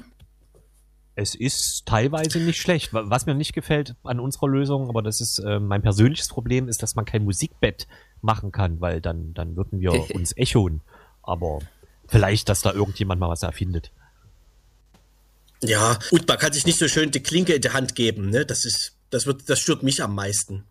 Es ist teilweise nicht schlecht. Was mir nicht gefällt an unserer Lösung, aber das ist äh, mein persönliches Problem, ist, dass man kein Musikbett machen kann, weil dann, dann würden wir (laughs) uns echoen. Aber vielleicht, dass da irgendjemand mal was erfindet. Ja, und man kann sich nicht so schön die Klinke in die Hand geben, ne? Das ist, das wird, das stört mich am meisten.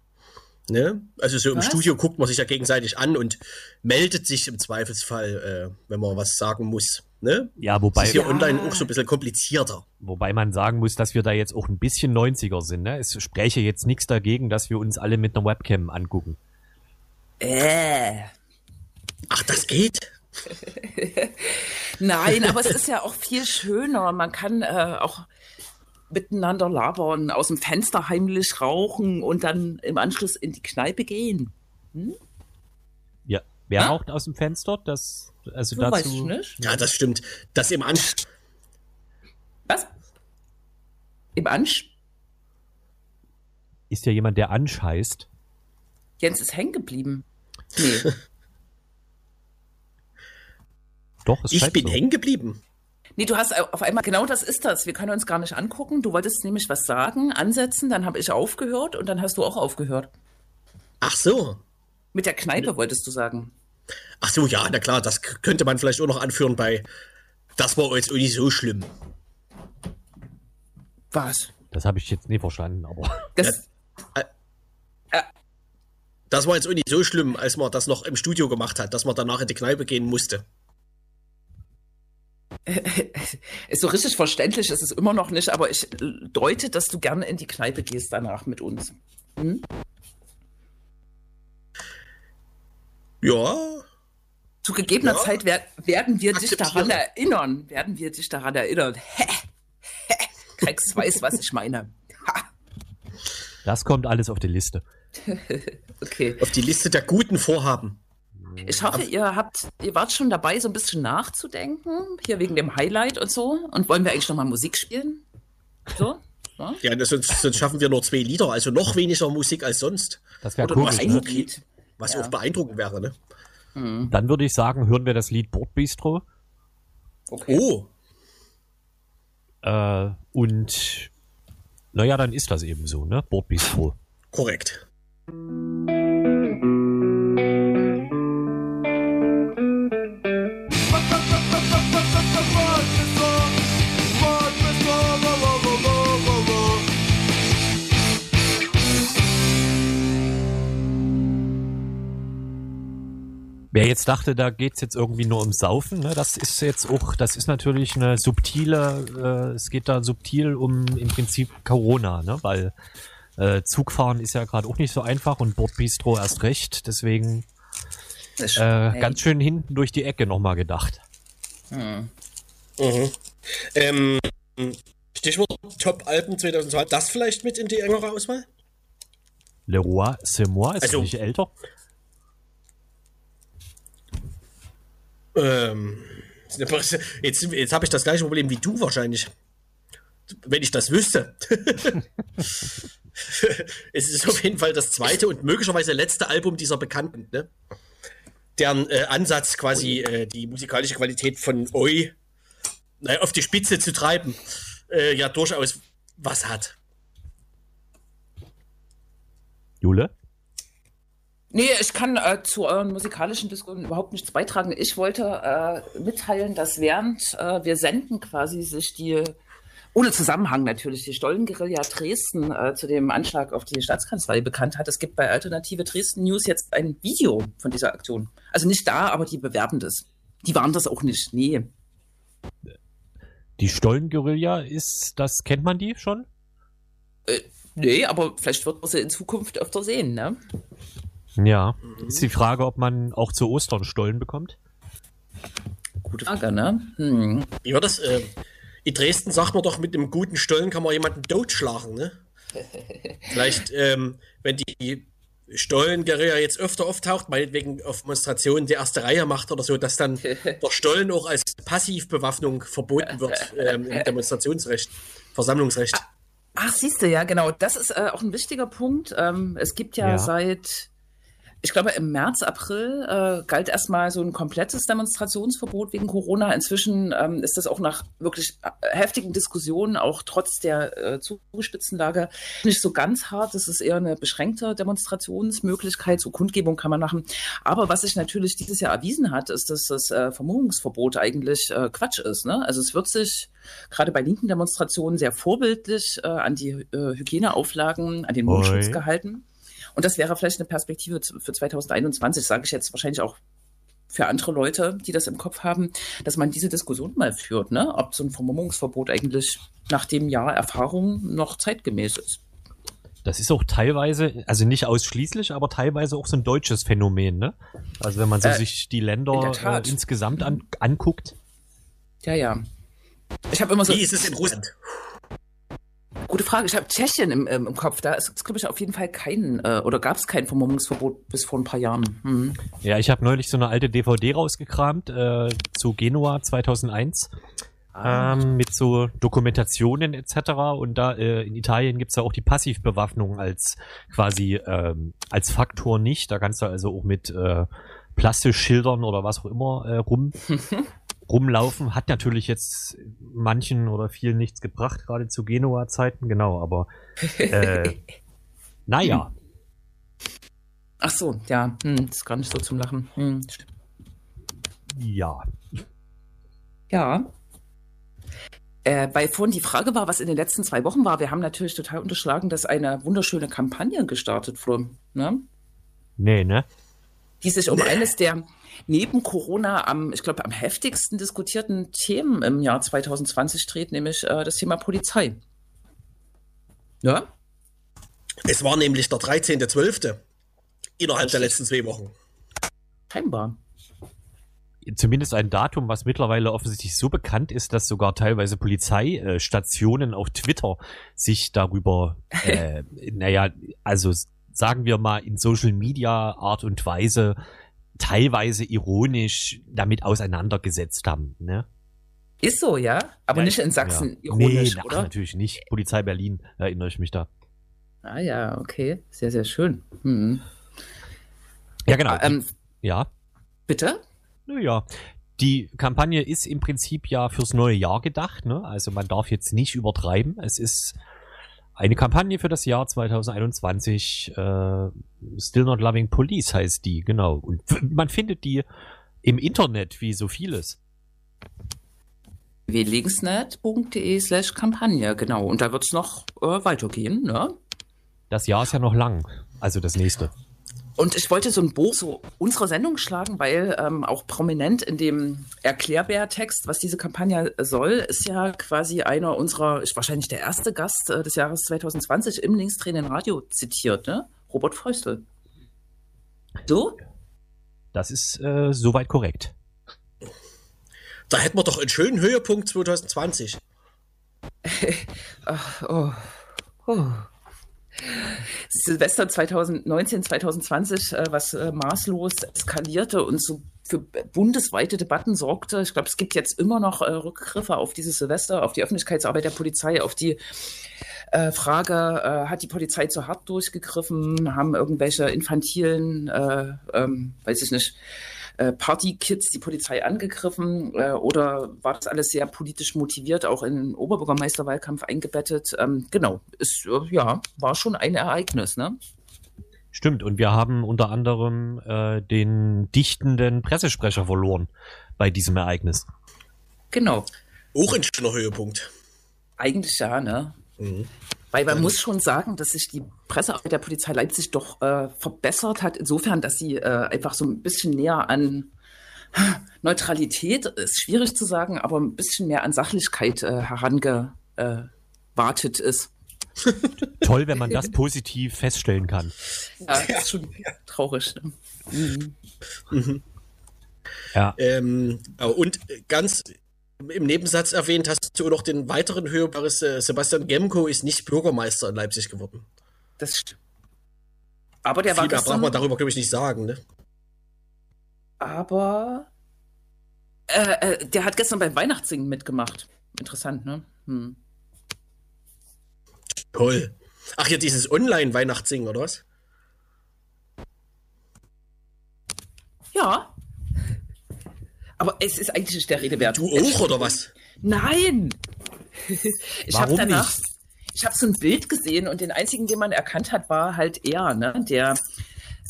Ne? Also so im was? Studio guckt man sich ja gegenseitig an und meldet sich im Zweifelsfall, äh, wenn man was sagen muss. Ne? Ja, wobei. Das ist hier ja. online auch so ein bisschen komplizierter. Wobei man sagen muss, dass wir da jetzt auch ein bisschen 90er sind. Ne? Es spräche jetzt nichts dagegen, dass wir uns alle mit einer Webcam angucken. Äh. Ach, das geht? (laughs) Nein, aber es ist ja auch viel schöner. Man kann äh, auch miteinander labern, aus dem Fenster heimlich rauchen und dann im Anschluss in die Kneipe gehen. Hm? Ja, wer ja? raucht aus dem Fenster? Das, also so dazu. ich nicht. Ja, das stimmt. Das im Ansch. Was? Im Ansch? Ist ja jemand, der Ansch heißt. Jens ist hängen geblieben. Nee. (laughs) Doch, es Ich bin so. hängen geblieben. Nee, du hast auf einmal, genau das ist das. Wir können uns gar nicht angucken. Du wolltest nämlich was sagen, ansetzen, dann habe ich aufgehört und dann hast du auch aufgehört. Ach so. Mit der Kneipe wolltest du sagen. Ach so, ja, na klar, das könnte man vielleicht auch noch anführen bei, das war jetzt nicht so schlimm. Was? Das habe ich jetzt nie verstanden, aber. (laughs) Das, ja, äh, das war jetzt auch nicht so schlimm, als man das noch im Studio gemacht hat, dass man danach in die Kneipe gehen musste. Ist so richtig verständlich ist es immer noch nicht, aber ich deute, dass du gerne in die Kneipe gehst danach mit uns. Hm? Ja. Zu gegebener ja. Zeit wer werden wir dich daran erinnern. Werden wir dich daran erinnern. Hä? Hä? Krex weiß, was ich meine. Ha. Das kommt alles auf die Liste. (laughs) okay. Auf die Liste der guten Vorhaben. Ich hoffe, ihr habt, ihr wart schon dabei, so ein bisschen nachzudenken, hier wegen dem Highlight und so. Und wollen wir eigentlich nochmal Musik spielen? So? (laughs) Ja, ja sonst, sonst, schaffen wir nur zwei Lieder, also noch weniger Musik als sonst. Das wäre cool. Ein ne? Lied. Was ja. auch beeindruckend wäre, ne? Mhm. Dann würde ich sagen, hören wir das Lied Bordbistro. Okay. Oh. Äh, und naja, dann ist das eben so, ne? Bordbistro. Korrekt. Wer jetzt dachte, da geht's jetzt irgendwie nur um Saufen, ne, das ist jetzt auch, das ist natürlich eine subtile, äh, es geht da subtil um im Prinzip Corona, ne, weil äh, Zugfahren ist ja gerade auch nicht so einfach und Bordbistro erst recht, deswegen äh, ganz schön hinten durch die Ecke nochmal gedacht. Hm. Mhm. Ähm, Stichwort Top-Alben 2002, das vielleicht mit in die engere Auswahl? Le Roi, c'est moi, ist also, nicht älter? Ähm, (laughs) jetzt jetzt habe ich das gleiche Problem wie du wahrscheinlich. Wenn ich das wüsste. (laughs) es ist auf jeden Fall das zweite und möglicherweise letzte Album dieser Bekannten, ne? deren äh, Ansatz quasi äh, die musikalische Qualität von Oi naja, auf die Spitze zu treiben, äh, ja durchaus was hat. Jule? Nee, ich kann äh, zu euren musikalischen Diskussionen überhaupt nichts beitragen. Ich wollte äh, mitteilen, dass während äh, wir senden quasi sich die, ohne Zusammenhang natürlich, die Stollenguerilla Dresden äh, zu dem Anschlag auf die Staatskanzlei bekannt hat. Es gibt bei Alternative Dresden News jetzt ein Video von dieser Aktion. Also nicht da, aber die bewerben das. Die waren das auch nicht, nee. Die Stollenguerilla ist, das kennt man die schon? Äh, nee, aber vielleicht wird man sie in Zukunft öfter sehen, ne? Ja. Mhm. Ist die Frage, ob man auch zu Ostern Stollen bekommt? Gute Frage, ne? Hm. Wie war das? Äh, in Dresden sagt man doch, mit einem guten Stollen kann man jemanden totschlagen, ne? (laughs) Vielleicht, ähm, wenn die Stollenguerilla jetzt öfter auftaucht, meinetwegen auf Demonstrationen die erste Reihe macht oder so, dass dann (laughs) der Stollen auch als Passivbewaffnung verboten wird ähm, im Demonstrationsrecht, Versammlungsrecht. Ach, siehst du, ja, genau. Das ist äh, auch ein wichtiger Punkt. Ähm, es gibt ja, ja. seit ich glaube, im März, April äh, galt erstmal so ein komplettes Demonstrationsverbot wegen Corona. Inzwischen ähm, ist das auch nach wirklich äh, heftigen Diskussionen, auch trotz der äh, zugespitzten Lage, nicht so ganz hart. Das ist eher eine beschränkte Demonstrationsmöglichkeit. So Kundgebung kann man machen. Aber was sich natürlich dieses Jahr erwiesen hat, ist, dass das äh, Vermummungsverbot eigentlich äh, Quatsch ist. Ne? Also es wird sich gerade bei linken Demonstrationen sehr vorbildlich äh, an die äh, Hygieneauflagen, an den Mundschutz gehalten. Und das wäre vielleicht eine Perspektive für 2021, sage ich jetzt wahrscheinlich auch für andere Leute, die das im Kopf haben, dass man diese Diskussion mal führt, ne? ob so ein Vermummungsverbot eigentlich nach dem Jahr Erfahrung noch zeitgemäß ist. Das ist auch teilweise, also nicht ausschließlich, aber teilweise auch so ein deutsches Phänomen, ne? Also wenn man so äh, sich die Länder in äh, insgesamt an, anguckt. Ja, ja. Ich habe immer so. Wie ist es in Russland? Gute Frage. Ich habe Tschechien im, ähm, im Kopf. Da ist, glaube ich, auf jeden Fall kein, äh, oder gab es kein Vermummungsverbot bis vor ein paar Jahren. Hm. Ja, ich habe neulich so eine alte DVD rausgekramt äh, zu Genua 2001. Ah. Ähm, mit so Dokumentationen etc. Und da äh, in Italien gibt's ja auch die Passivbewaffnung als quasi ähm, als Faktor nicht. Da kannst du also auch mit äh, Plastikschildern oder was auch immer äh, rum (laughs) rumlaufen. Hat natürlich jetzt manchen oder vielen nichts gebracht, gerade zu Genua-Zeiten, genau, aber äh, (laughs) naja. Ach so, ja, hm, das ist gar nicht so zum Lachen. Hm. Ja. Ja. Äh, weil vorhin die Frage war, was in den letzten zwei Wochen war. Wir haben natürlich total unterschlagen, dass eine wunderschöne Kampagne gestartet wurde. Ne? Nee, ne? Die sich um eines der neben Corona am, ich glaube, am heftigsten diskutierten Themen im Jahr 2020 dreht, nämlich äh, das Thema Polizei. Ja? Es war nämlich der 13.12. innerhalb der letzten zwei Wochen. Scheinbar. Zumindest ein Datum, was mittlerweile offensichtlich so bekannt ist, dass sogar teilweise Polizeistationen auf Twitter sich darüber, äh, (laughs) naja, also sagen wir mal in Social Media Art und Weise teilweise ironisch damit auseinandergesetzt haben. Ne? Ist so, ja? Aber ja, nicht in Sachsen ja. ironisch, nee, oder? natürlich nicht. Polizei Berlin, erinnere ich mich da. Ah ja, okay. Sehr, sehr schön. Hm. Ja, genau. Ähm, ja. Bitte? Naja, die Kampagne ist im Prinzip ja fürs neue Jahr gedacht. Ne? Also man darf jetzt nicht übertreiben. Es ist eine Kampagne für das Jahr 2021. Äh, Still Not Loving Police heißt die, genau. Und man findet die im Internet, wie so vieles. www.linksnet.de slash Kampagne, genau. Und da wird es noch äh, weitergehen, ne? Das Jahr ist ja noch lang, also das nächste. Und ich wollte so ein Buch so unserer Sendung schlagen, weil ähm, auch prominent in dem Erklärbär-Text, was diese Kampagne soll, ist ja quasi einer unserer, ist wahrscheinlich der erste Gast äh, des Jahres 2020 im Linkstraining Radio zitiert, ne? Robert Feustel. So? Das ist äh, soweit korrekt. Da hätten wir doch einen schönen Höhepunkt 2020. (laughs) Ach, oh. Oh. Silvester 2019, 2020, äh, was äh, maßlos eskalierte und so für bundesweite Debatten sorgte. Ich glaube, es gibt jetzt immer noch äh, Rückgriffe auf dieses Silvester, auf die Öffentlichkeitsarbeit der Polizei, auf die äh, Frage, äh, hat die Polizei zu hart durchgegriffen, haben irgendwelche infantilen, äh, ähm, weiß ich nicht, äh, Partykids die Polizei angegriffen äh, oder war das alles sehr politisch motiviert, auch in den Oberbürgermeisterwahlkampf eingebettet? Ähm, genau, ist, äh, ja, war schon ein Ereignis, ne? Stimmt, und wir haben unter anderem äh, den dichtenden Pressesprecher verloren bei diesem Ereignis. Genau. Auch ein schöner Höhepunkt. Eigentlich ja, ne? Mhm. Weil man muss schon sagen, dass sich die Pressearbeit der Polizei Leipzig doch äh, verbessert hat, insofern, dass sie äh, einfach so ein bisschen näher an (laughs) Neutralität, ist schwierig zu sagen, aber ein bisschen mehr an Sachlichkeit äh, herangewartet ist. (laughs) Toll, wenn man das positiv feststellen kann. Ja, das ist schon traurig. Ne? Mhm. Mhm. Ja. Ähm, und ganz im Nebensatz erwähnt hast du noch den weiteren Höhepunkt. Äh, Sebastian Gemko ist nicht Bürgermeister in Leipzig geworden. Das stimmt. Aber der Viel war gestern... braucht man darüber, glaube ich, nicht sagen, ne? Aber äh, äh, der hat gestern beim Weihnachtssingen mitgemacht. Interessant, ne? Hm. Toll. Ach ja, dieses Online-Weihnachtssingen, oder was? Ja, aber es ist eigentlich nicht der Rede wert. Du auch, oder was? Nein! ich habe danach. Nicht? Ich habe so ein Bild gesehen und den einzigen, den man erkannt hat, war halt er, ne? Der,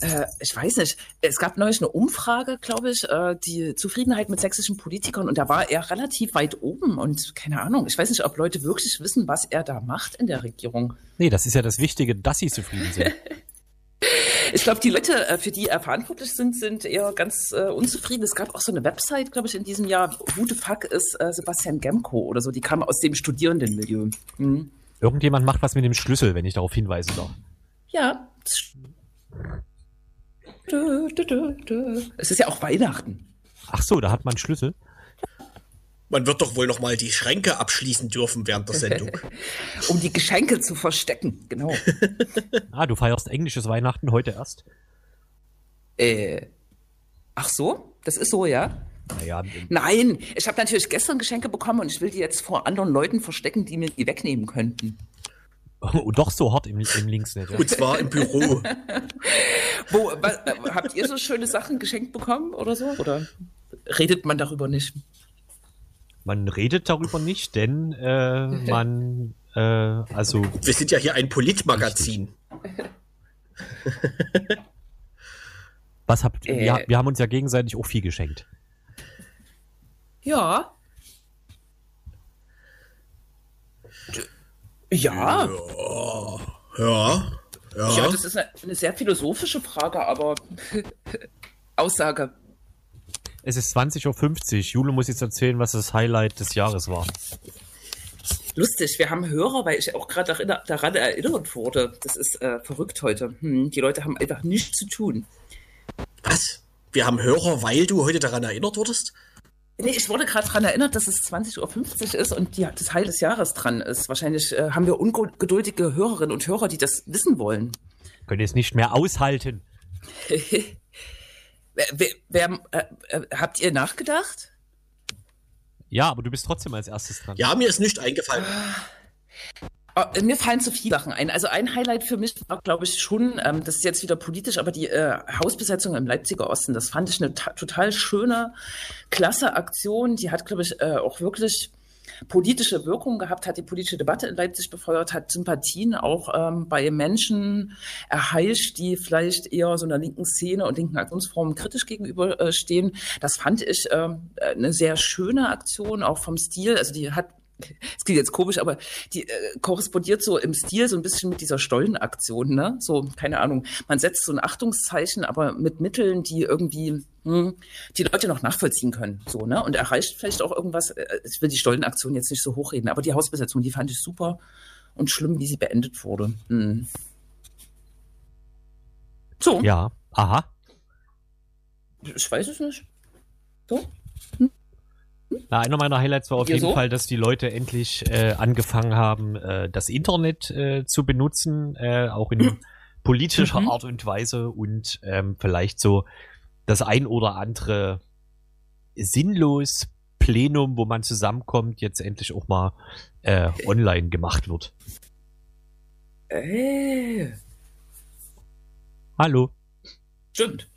äh, ich weiß nicht, es gab neulich eine Umfrage, glaube ich, äh, die Zufriedenheit mit sächsischen Politikern und da war er relativ weit oben und keine Ahnung, ich weiß nicht, ob Leute wirklich wissen, was er da macht in der Regierung. Nee, das ist ja das Wichtige, dass sie zufrieden sind. (laughs) Ich glaube, die Leute, äh, für die er verantwortlich sind, sind eher ganz äh, unzufrieden. Es gab auch so eine Website, glaube ich, in diesem Jahr. Who the fuck ist äh, Sebastian Gemko oder so? Die kam aus dem Studierendenmilieu. Mhm. Irgendjemand macht was mit dem Schlüssel, wenn ich darauf hinweisen darf. Ja. Es ist ja auch Weihnachten. Ach so, da hat man Schlüssel. Man wird doch wohl noch mal die Schränke abschließen dürfen während der Sendung. (laughs) (laughs) um die Geschenke zu verstecken, genau. (laughs) ah, du feierst englisches Weihnachten heute erst? Äh, ach so? Das ist so, ja? Naja, Nein, ich habe natürlich gestern Geschenke bekommen und ich will die jetzt vor anderen Leuten verstecken, die mir die wegnehmen könnten. Oh, doch so hart im, im Linksnet. Ja. Und zwar im Büro. Wo, was, habt ihr so schöne Sachen geschenkt bekommen oder so? Oder redet man darüber nicht? Man redet darüber nicht, denn äh, (laughs) man, äh, also. Wir sind ja hier ein Politmagazin. (laughs) Was habt ihr? Äh, wir haben uns ja gegenseitig auch viel geschenkt. Ja. Ja. Ja. Ja. Ja, das ist eine, eine sehr philosophische Frage, aber (laughs) Aussage. Es ist 20.50 Uhr. Jule muss jetzt erzählen, was das Highlight des Jahres war. Lustig, wir haben Hörer, weil ich auch gerade daran erinnert wurde. Das ist äh, verrückt heute. Hm, die Leute haben einfach nichts zu tun. Was? Wir haben Hörer, weil du heute daran erinnert wurdest? Nee, ich wurde gerade daran erinnert, dass es 20.50 Uhr ist und die, das Heil des Jahres dran ist. Wahrscheinlich äh, haben wir ungeduldige Hörerinnen und Hörer, die das wissen wollen. Können es nicht mehr aushalten. (laughs) Wer, wer äh, äh, habt ihr nachgedacht? Ja, aber du bist trotzdem als erstes dran. Ja, mir ist nicht eingefallen. Oh, mir fallen zu viele Sachen ein. Also ein Highlight für mich war, glaube ich, schon, ähm, das ist jetzt wieder politisch, aber die äh, Hausbesetzung im Leipziger Osten, das fand ich eine total schöne, klasse Aktion. Die hat, glaube ich, äh, auch wirklich politische Wirkung gehabt, hat die politische Debatte in Leipzig befeuert, hat Sympathien auch ähm, bei Menschen erheischt, die vielleicht eher so einer linken Szene und linken Aktionsformen kritisch gegenüberstehen. Äh, das fand ich äh, eine sehr schöne Aktion, auch vom Stil. Also die hat es klingt jetzt komisch, aber die äh, korrespondiert so im Stil so ein bisschen mit dieser Stollenaktion, ne? So, keine Ahnung. Man setzt so ein Achtungszeichen, aber mit Mitteln, die irgendwie hm, die Leute noch nachvollziehen können, so, ne? Und erreicht vielleicht auch irgendwas. Äh, ich will die Stollenaktion jetzt nicht so hochreden, aber die Hausbesetzung, die fand ich super und schlimm, wie sie beendet wurde. Hm. So. Ja, aha. Ich weiß es nicht. So? Hm? Na, einer meiner Highlights war auf Hier jeden so? Fall, dass die Leute endlich äh, angefangen haben, äh, das Internet äh, zu benutzen, äh, auch in (clears throat) politischer mhm. Art und Weise und ähm, vielleicht so das ein oder andere sinnlos Plenum, wo man zusammenkommt, jetzt endlich auch mal äh, online gemacht wird. Äh. Hallo. Stimmt.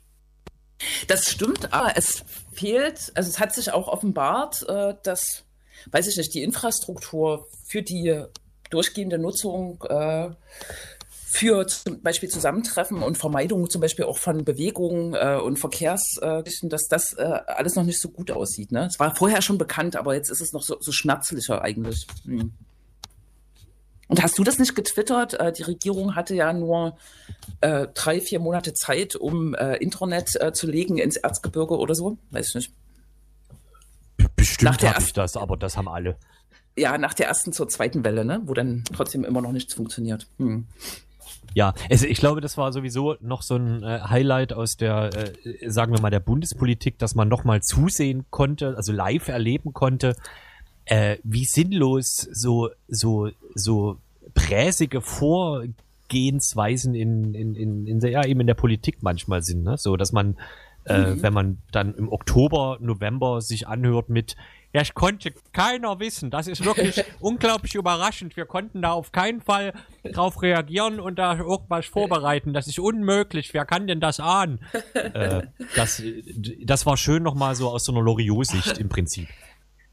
Das stimmt, aber es fehlt, also es hat sich auch offenbart, äh, dass, weiß ich nicht, die Infrastruktur für die durchgehende Nutzung äh, für zum Beispiel Zusammentreffen und Vermeidung zum Beispiel auch von Bewegungen äh, und Verkehrsgeschichten, dass das äh, alles noch nicht so gut aussieht. Ne? Es war vorher schon bekannt, aber jetzt ist es noch so, so schmerzlicher eigentlich. Hm. Und hast du das nicht getwittert? Äh, die Regierung hatte ja nur äh, drei, vier Monate Zeit, um äh, Internet äh, zu legen ins Erzgebirge oder so. Weiß ich nicht. Bestimmt habe ich das, aber das haben alle. Ja, nach der ersten zur zweiten Welle, ne? wo dann trotzdem immer noch nichts funktioniert. Hm. Ja, also ich glaube, das war sowieso noch so ein äh, Highlight aus der, äh, sagen wir mal, der Bundespolitik, dass man noch mal zusehen konnte, also live erleben konnte, äh, wie sinnlos so, so, so präsige Vorgehensweisen in, in, in, in der, ja, eben in der Politik manchmal sind, ne? So, dass man, äh, mhm. wenn man dann im Oktober, November sich anhört mit, ja, ich konnte keiner wissen. Das ist wirklich (laughs) unglaublich überraschend. Wir konnten da auf keinen Fall drauf reagieren und da irgendwas vorbereiten. Das ist unmöglich. Wer kann denn das ahnen? (laughs) äh, das, das war schön nochmal so aus so einer Loriot-Sicht im Prinzip.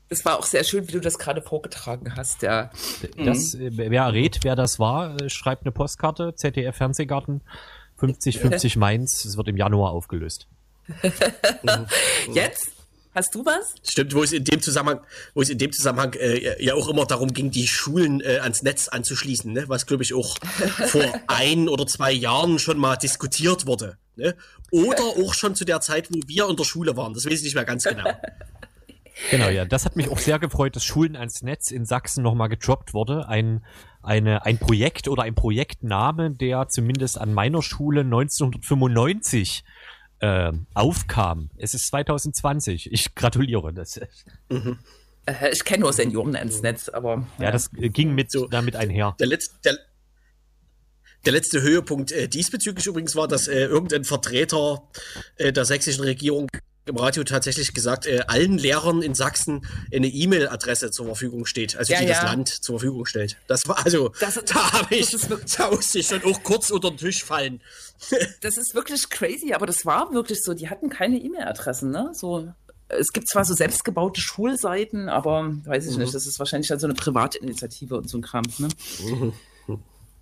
Es war auch sehr schön, wie du das gerade vorgetragen hast, ja. Das, mhm. Wer rät, wer das war, äh, schreibt eine Postkarte, ZDF Fernsehgarten, 50, 50 (laughs) Mainz, es wird im Januar aufgelöst. (laughs) Jetzt? Hast du was? Stimmt, wo es in dem Zusammenhang, wo es in dem Zusammenhang äh, ja auch immer darum ging, die Schulen äh, ans Netz anzuschließen, ne? was glaube ich auch (laughs) vor ein oder zwei Jahren schon mal diskutiert wurde. Ne? Oder auch schon zu der Zeit, wo wir in der Schule waren. Das weiß ich nicht mehr ganz genau. Genau, ja. Das hat mich auch sehr gefreut, dass Schulen ans Netz in Sachsen nochmal gedroppt wurde. Ein, eine, ein Projekt oder ein Projektname, der zumindest an meiner Schule 1995 äh, aufkam. Es ist 2020. Ich gratuliere. Das. Mhm. Äh, ich kenne nur Senioren ans Netz, aber. Ja, ja das ging mit so, damit einher. Der letzte, der, der letzte Höhepunkt äh, diesbezüglich übrigens war, dass äh, irgendein Vertreter äh, der sächsischen Regierung im Radio tatsächlich gesagt, äh, allen Lehrern in Sachsen eine E-Mail-Adresse zur Verfügung steht, also ja, die ja. das Land zur Verfügung stellt. Das war also, das, da habe ich, da musste ich schon auch kurz unter den Tisch fallen. (laughs) das ist wirklich crazy, aber das war wirklich so. Die hatten keine E-Mail-Adressen, ne? So, es gibt zwar so selbstgebaute Schulseiten, aber weiß ich mhm. nicht, das ist wahrscheinlich dann so eine Privatinitiative und so ein Kram, ne? (laughs) Mhm.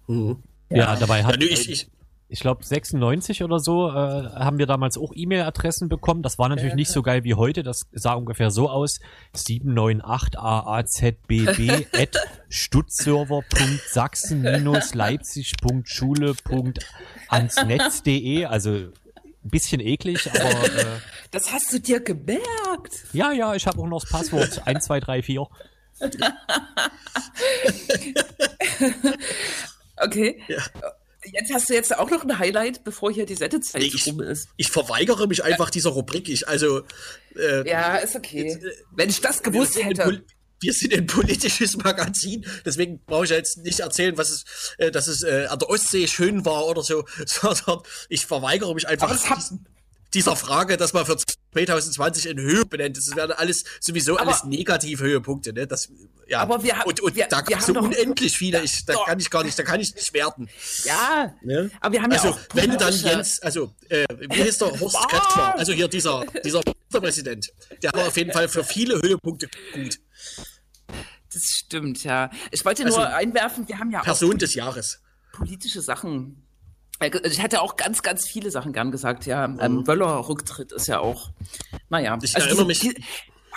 Mhm. Ja, ja, dabei hat. Ja, ich, ich, ich glaube 96 oder so, äh, haben wir damals auch E-Mail-Adressen bekommen. Das war natürlich nicht so geil wie heute. Das sah ungefähr so aus. 798aazbb (laughs) at stutzserver.sachsen-leipzig.schule.ansnetz.de. Also ein bisschen eklig, aber. Äh, (laughs) das hast du dir gemerkt. Ja, ja, ich habe auch noch das Passwort 1234. (laughs) okay. Ja. Jetzt hast du jetzt auch noch ein Highlight, bevor hier die Sendezeit nee, rum ist. Ich verweigere mich einfach dieser Rubrik. Ich, also, äh, ja, ist okay. Jetzt, äh, Wenn ich das gewusst hätte. Wir sind ein politisches Magazin, deswegen brauche ich jetzt nicht erzählen, was es, äh, dass es äh, an der Ostsee schön war oder so, (laughs) sondern ich verweigere mich einfach diesen, dieser Frage, dass man für 2020 in Höhe benennt. Das werden alles sowieso aber, alles negative Höhepunkte, ne? Das, ja. Aber wir haben, und, und wir, da gibt es so unendlich viele. Ich, da kann ich gar nicht, da kann ich nicht werten. Ja. Ne? Aber wir haben also, ja auch wenn dann Jens, also äh, wie heißt der Horst Kretschmer? Also hier dieser dieser Präsident, der war auf jeden Fall für viele Höhepunkte gut. Das stimmt, ja. Ich wollte nur also, einwerfen, wir haben ja Person auch des Jahres. politische Sachen also ich hätte auch ganz, ganz viele Sachen gern gesagt. Ja, ähm, mhm. Wöller-Rücktritt ist ja auch, naja. Ich also erinnere mich. Die,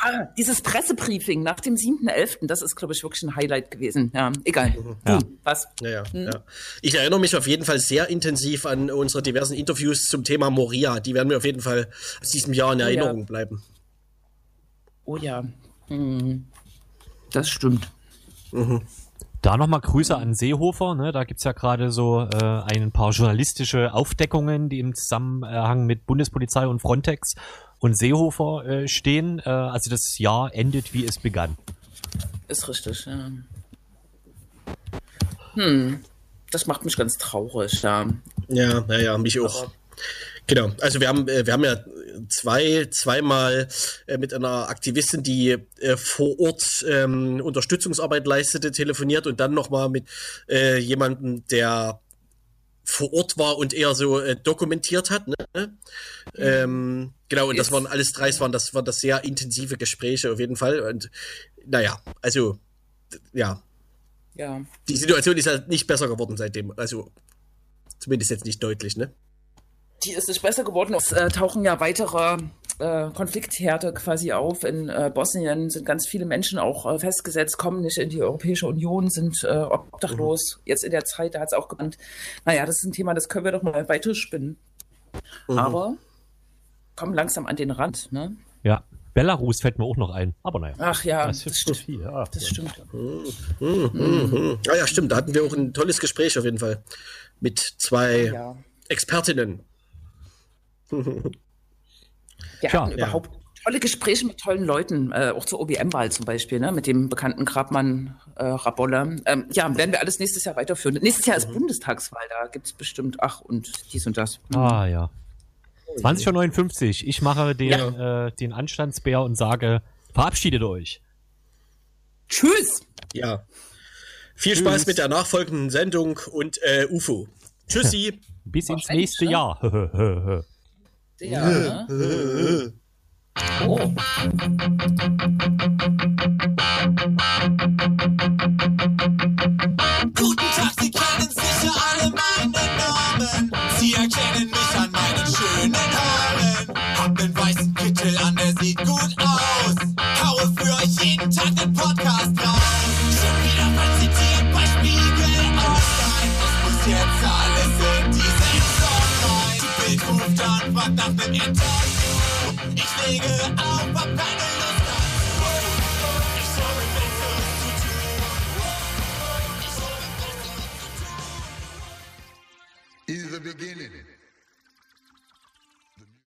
Ah, dieses Pressebriefing nach dem 7.11., das ist, glaube ich, wirklich ein Highlight gewesen. Ja, egal. Ja. Hm, was? Ja, ja, hm. ja. Ich erinnere mich auf jeden Fall sehr intensiv an unsere diversen Interviews zum Thema Moria. Die werden mir auf jeden Fall aus diesem Jahr in Erinnerung oh, ja. bleiben. Oh ja. Hm. Das stimmt. Mhm. Da nochmal Grüße an Seehofer. Ne? Da gibt's ja gerade so äh, ein paar journalistische Aufdeckungen, die im Zusammenhang mit Bundespolizei und Frontex und Seehofer äh, stehen. Äh, also das Jahr endet, wie es begann. Ist richtig, ja. Hm, das macht mich ganz traurig, ja. Ja, naja, mich auch. Aber Genau, also wir haben, äh, wir haben ja zwei, zweimal äh, mit einer Aktivistin, die äh, vor Ort ähm, Unterstützungsarbeit leistete, telefoniert und dann nochmal mit äh, jemandem, der vor Ort war und eher so äh, dokumentiert hat. Ne? Mhm. Ähm, genau, und das waren alles drei, waren das, waren das sehr intensive Gespräche auf jeden Fall. Und naja, also ja. Ja. Die Situation ist halt nicht besser geworden seitdem. Also zumindest jetzt nicht deutlich, ne? Die ist nicht besser geworden. Es äh, tauchen ja weitere äh, Konfliktherde quasi auf. In äh, Bosnien sind ganz viele Menschen auch äh, festgesetzt, kommen nicht in die Europäische Union, sind äh, obdachlos. Mhm. Jetzt in der Zeit, da hat es auch genannt. Naja, das ist ein Thema, das können wir doch mal weiterspinnen. Mhm. Aber kommen langsam an den Rand, ne? Ja. Belarus fällt mir auch noch ein, aber naja. Ach ja, das, das stimmt. Viel. Ja, das stimmt. Mhm. Mhm. Mhm. Ah ja, stimmt. Da hatten wir auch ein tolles Gespräch auf jeden Fall mit zwei ja. Expertinnen Wir hatten überhaupt tolle Gespräche mit tollen Leuten, äh, auch zur OBM-Wahl zum Beispiel, ne, mit dem bekannten Grabmann äh, Rabolle. Ähm, ja, werden wir alles nächstes Jahr weiterführen. Nächstes Jahr ist mhm. Bundestagswahl, da gibt es bestimmt, ach, und dies und das. Mhm. Ah, ja. 20.59 Uhr. Ich mache den, ja. äh, den Anstandsbär und sage, verabschiedet euch. Tschüss. Ja. Viel Tschüss. Spaß mit der nachfolgenden Sendung und äh, UFO. Tschüssi. (laughs) Bis ins nächste Jahr. (laughs) Ja. Ne? (laughs) oh.